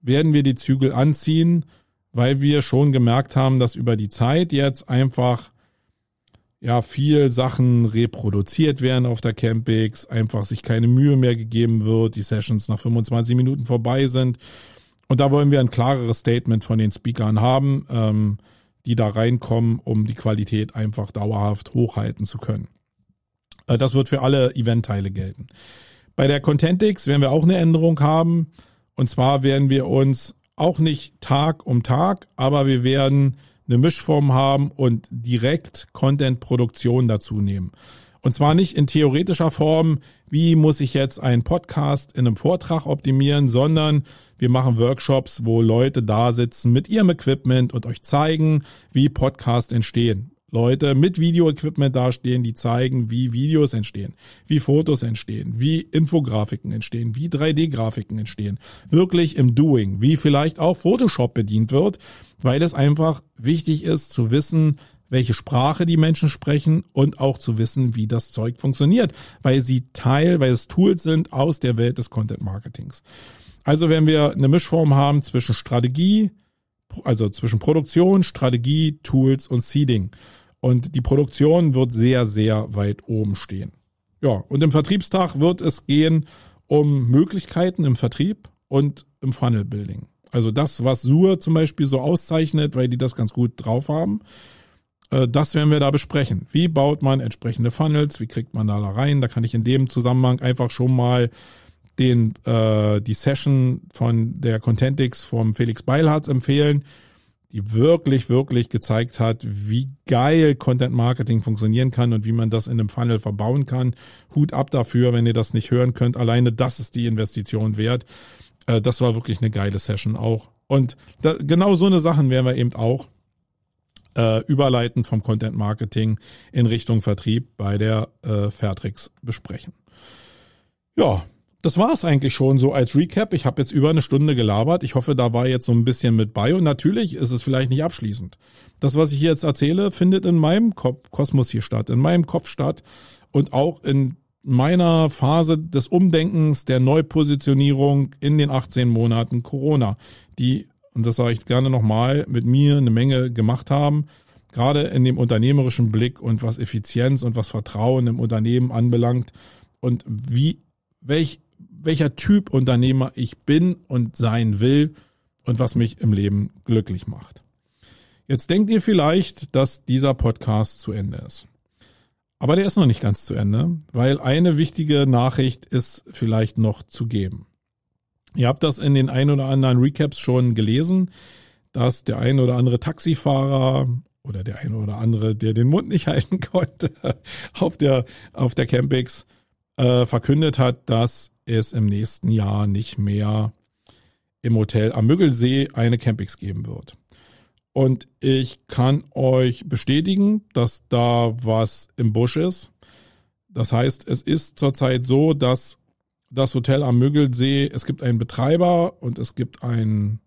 werden wir die Zügel anziehen weil wir schon gemerkt haben, dass über die Zeit jetzt einfach ja viel Sachen reproduziert werden auf der Campix, einfach sich keine Mühe mehr gegeben wird, die Sessions nach 25 Minuten vorbei sind. Und da wollen wir ein klareres Statement von den Speakern haben, ähm, die da reinkommen, um die Qualität einfach dauerhaft hochhalten zu können. Äh, das wird für alle Eventteile gelten. Bei der Contentix werden wir auch eine Änderung haben. Und zwar werden wir uns auch nicht Tag um Tag, aber wir werden eine Mischform haben und direkt Content-Produktion dazu nehmen. Und zwar nicht in theoretischer Form, wie muss ich jetzt einen Podcast in einem Vortrag optimieren, sondern wir machen Workshops, wo Leute da sitzen mit ihrem Equipment und euch zeigen, wie Podcasts entstehen. Leute mit Videoequipment dastehen, die zeigen, wie Videos entstehen, wie Fotos entstehen, wie Infografiken entstehen, wie 3D-Grafiken entstehen. Wirklich im Doing, wie vielleicht auch Photoshop bedient wird, weil es einfach wichtig ist zu wissen, welche Sprache die Menschen sprechen und auch zu wissen, wie das Zeug funktioniert, weil sie Teil, weil es Tools sind aus der Welt des Content Marketings. Also wenn wir eine Mischform haben zwischen Strategie, also zwischen Produktion, Strategie, Tools und Seeding. Und die Produktion wird sehr, sehr weit oben stehen. Ja, und im Vertriebstag wird es gehen um Möglichkeiten im Vertrieb und im Funnel Building. Also das, was Sur zum Beispiel so auszeichnet, weil die das ganz gut drauf haben, äh, das werden wir da besprechen. Wie baut man entsprechende Funnels? Wie kriegt man da, da rein? Da kann ich in dem Zusammenhang einfach schon mal den äh, die Session von der Contentix vom Felix Beilharz empfehlen die wirklich, wirklich gezeigt hat, wie geil Content Marketing funktionieren kann und wie man das in einem Funnel verbauen kann. Hut ab dafür, wenn ihr das nicht hören könnt. Alleine das ist die Investition wert. Äh, das war wirklich eine geile Session auch. Und da, genau so eine Sachen werden wir eben auch äh, überleiten vom Content Marketing in Richtung Vertrieb bei der äh, Fairtrix besprechen. Ja, das war es eigentlich schon so als Recap. Ich habe jetzt über eine Stunde gelabert. Ich hoffe, da war jetzt so ein bisschen mit bei. Und natürlich ist es vielleicht nicht abschließend. Das, was ich hier jetzt erzähle, findet in meinem Kopf, Kosmos hier statt, in meinem Kopf statt und auch in meiner Phase des Umdenkens, der Neupositionierung in den 18 Monaten Corona, die, und das sage ich gerne nochmal, mit mir eine Menge gemacht haben, gerade in dem unternehmerischen Blick und was Effizienz und was Vertrauen im Unternehmen anbelangt und wie welch welcher Typ Unternehmer ich bin und sein will und was mich im Leben glücklich macht. Jetzt denkt ihr vielleicht, dass dieser Podcast zu Ende ist. Aber der ist noch nicht ganz zu Ende, weil eine wichtige Nachricht ist vielleicht noch zu geben. Ihr habt das in den ein oder anderen Recaps schon gelesen, dass der ein oder andere Taxifahrer oder der eine oder andere, der den Mund nicht halten konnte, auf der, auf der Campix äh, verkündet hat, dass es im nächsten Jahr nicht mehr im Hotel am Müggelsee eine Campix geben wird. Und ich kann euch bestätigen, dass da was im Busch ist. Das heißt, es ist zurzeit so, dass das Hotel am Müggelsee, es gibt einen Betreiber und es gibt einen,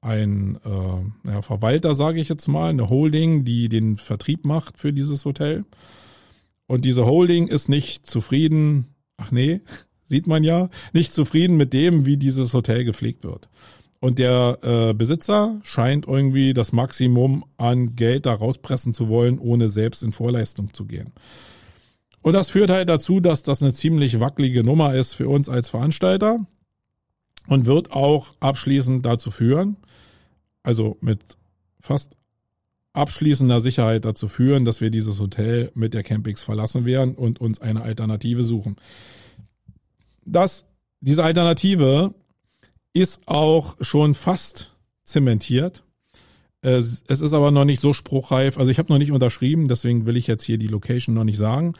einen äh, ja, Verwalter, sage ich jetzt mal, eine Holding, die den Vertrieb macht für dieses Hotel. Und diese Holding ist nicht zufrieden, ach nee, sieht man ja, nicht zufrieden mit dem, wie dieses Hotel gepflegt wird. Und der äh, Besitzer scheint irgendwie das Maximum an Geld da rauspressen zu wollen, ohne selbst in Vorleistung zu gehen. Und das führt halt dazu, dass das eine ziemlich wackelige Nummer ist für uns als Veranstalter und wird auch abschließend dazu führen, also mit fast abschließender Sicherheit dazu führen, dass wir dieses Hotel mit der Campix verlassen werden und uns eine Alternative suchen. Das, diese Alternative ist auch schon fast zementiert. Es, es ist aber noch nicht so spruchreif. Also ich habe noch nicht unterschrieben, deswegen will ich jetzt hier die Location noch nicht sagen.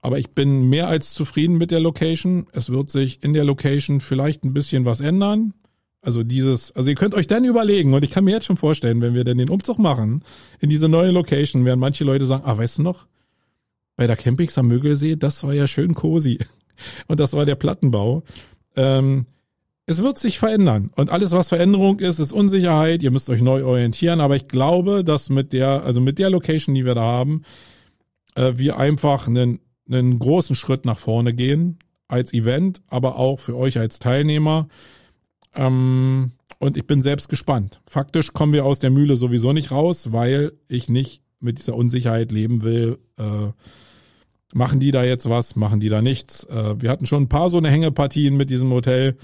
Aber ich bin mehr als zufrieden mit der Location. Es wird sich in der Location vielleicht ein bisschen was ändern. Also dieses, also ihr könnt euch dann überlegen, und ich kann mir jetzt schon vorstellen, wenn wir denn den Umzug machen, in diese neue Location, werden manche Leute sagen, ah, weißt du noch, bei der Campings am Mögelsee, das war ja schön cozy. Und das war der Plattenbau. Ähm, es wird sich verändern. Und alles, was Veränderung ist, ist Unsicherheit. Ihr müsst euch neu orientieren. Aber ich glaube, dass mit der, also mit der Location, die wir da haben, äh, wir einfach einen, einen großen Schritt nach vorne gehen als Event, aber auch für euch als Teilnehmer. Ähm, und ich bin selbst gespannt. Faktisch kommen wir aus der Mühle sowieso nicht raus, weil ich nicht mit dieser Unsicherheit leben will. Äh, machen die da jetzt was? Machen die da nichts? Äh, wir hatten schon ein paar so eine Hängepartien mit diesem Hotel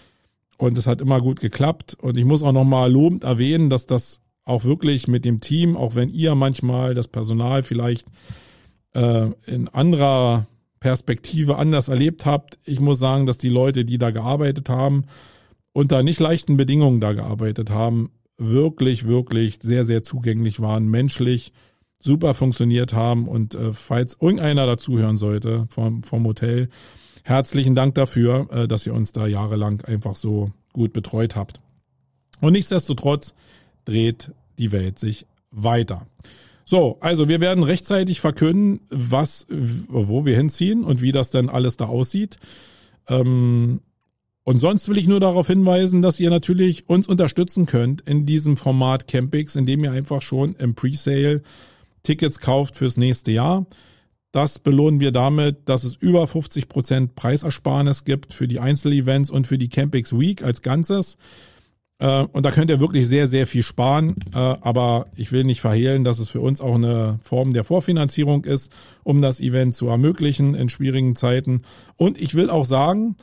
und es hat immer gut geklappt. Und ich muss auch nochmal lobend erwähnen, dass das auch wirklich mit dem Team, auch wenn ihr manchmal das Personal vielleicht äh, in anderer Perspektive anders erlebt habt, ich muss sagen, dass die Leute, die da gearbeitet haben, unter nicht leichten Bedingungen da gearbeitet haben, wirklich, wirklich sehr, sehr zugänglich waren, menschlich super funktioniert haben. Und äh, falls irgendeiner dazuhören sollte vom, vom Hotel, herzlichen Dank dafür, äh, dass ihr uns da jahrelang einfach so gut betreut habt. Und nichtsdestotrotz dreht die Welt sich weiter. So, also wir werden rechtzeitig verkünden, was, wo wir hinziehen und wie das denn alles da aussieht. Ähm, und sonst will ich nur darauf hinweisen, dass ihr natürlich uns unterstützen könnt in diesem Format Campix, indem ihr einfach schon im Presale Tickets kauft fürs nächste Jahr. Das belohnen wir damit, dass es über 50 Prozent Preisersparnis gibt für die Einzelevents und für die Campix Week als Ganzes. Äh, und da könnt ihr wirklich sehr, sehr viel sparen. Äh, aber ich will nicht verhehlen, dass es für uns auch eine Form der Vorfinanzierung ist, um das Event zu ermöglichen in schwierigen Zeiten. Und ich will auch sagen,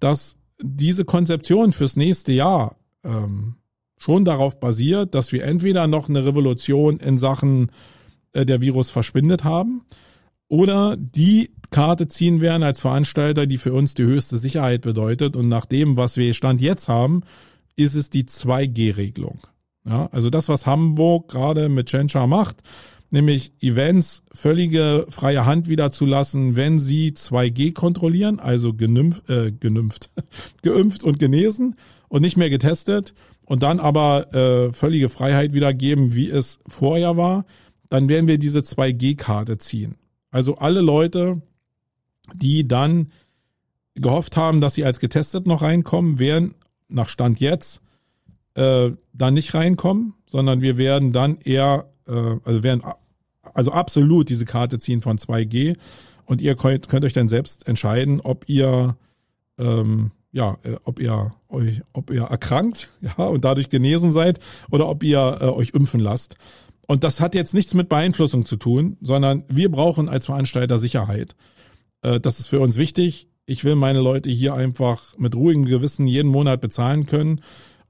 dass diese Konzeption fürs nächste Jahr ähm, schon darauf basiert, dass wir entweder noch eine Revolution in Sachen äh, der Virus verschwindet haben oder die Karte ziehen werden als Veranstalter, die für uns die höchste Sicherheit bedeutet. Und nach dem, was wir Stand jetzt haben, ist es die 2G-Regelung. Ja, also das, was Hamburg gerade mit Chencha macht, nämlich Events völlige freie Hand wieder zu lassen, wenn sie 2G kontrollieren, also genümpft, äh, genümpft, geimpft und genesen und nicht mehr getestet und dann aber äh, völlige Freiheit wiedergeben, wie es vorher war, dann werden wir diese 2G-Karte ziehen. Also alle Leute, die dann gehofft haben, dass sie als getestet noch reinkommen, werden nach Stand jetzt äh, dann nicht reinkommen, sondern wir werden dann eher, äh, also werden also absolut diese Karte ziehen von 2G und ihr könnt, könnt euch dann selbst entscheiden, ob ihr ähm, ja, äh, ob ihr euch, ob ihr erkrankt, ja, und dadurch genesen seid oder ob ihr äh, euch impfen lasst. Und das hat jetzt nichts mit Beeinflussung zu tun, sondern wir brauchen als Veranstalter Sicherheit. Äh, das ist für uns wichtig. Ich will meine Leute hier einfach mit ruhigem Gewissen jeden Monat bezahlen können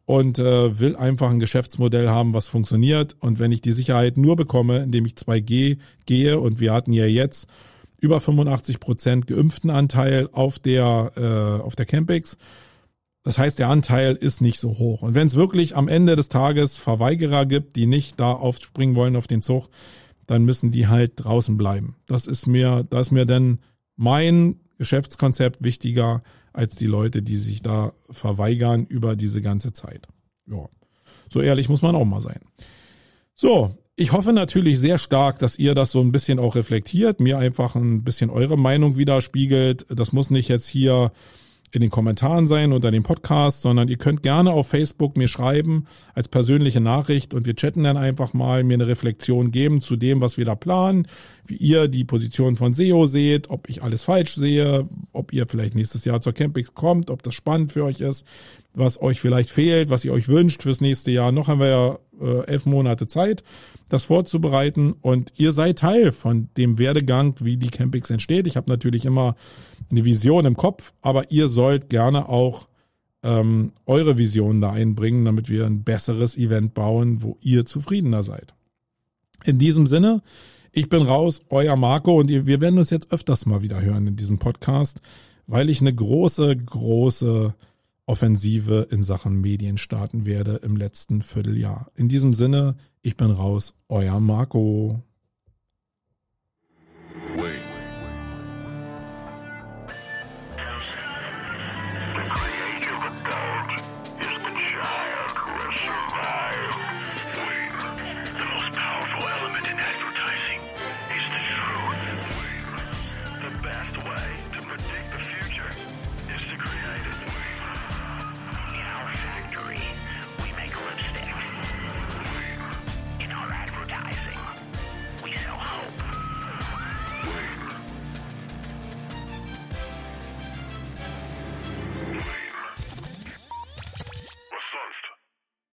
und äh, will einfach ein Geschäftsmodell haben, was funktioniert. Und wenn ich die Sicherheit nur bekomme, indem ich 2G gehe und wir hatten ja jetzt über 85 Prozent geimpften Anteil auf der äh, auf der Campix. Das heißt, der Anteil ist nicht so hoch. Und wenn es wirklich am Ende des Tages Verweigerer gibt, die nicht da aufspringen wollen auf den Zug, dann müssen die halt draußen bleiben. Das ist mir, da ist mir denn mein Geschäftskonzept wichtiger als die Leute, die sich da verweigern über diese ganze Zeit. Ja, so ehrlich muss man auch mal sein. So, ich hoffe natürlich sehr stark, dass ihr das so ein bisschen auch reflektiert, mir einfach ein bisschen eure Meinung widerspiegelt. Das muss nicht jetzt hier in den Kommentaren sein unter dem Podcast, sondern ihr könnt gerne auf Facebook mir schreiben als persönliche Nachricht und wir chatten dann einfach mal, mir eine Reflexion geben zu dem, was wir da planen, wie ihr die Position von SEO seht, ob ich alles falsch sehe, ob ihr vielleicht nächstes Jahr zur Campix kommt, ob das spannend für euch ist, was euch vielleicht fehlt, was ihr euch wünscht fürs nächste Jahr. Noch haben wir ja äh, elf Monate Zeit, das vorzubereiten und ihr seid Teil von dem Werdegang, wie die Campix entsteht. Ich habe natürlich immer eine Vision im Kopf, aber ihr sollt gerne auch ähm, eure Vision da einbringen, damit wir ein besseres Event bauen, wo ihr zufriedener seid. In diesem Sinne, ich bin raus, euer Marco und wir werden uns jetzt öfters mal wieder hören in diesem Podcast, weil ich eine große, große Offensive in Sachen Medien starten werde im letzten Vierteljahr. In diesem Sinne, ich bin raus, euer Marco.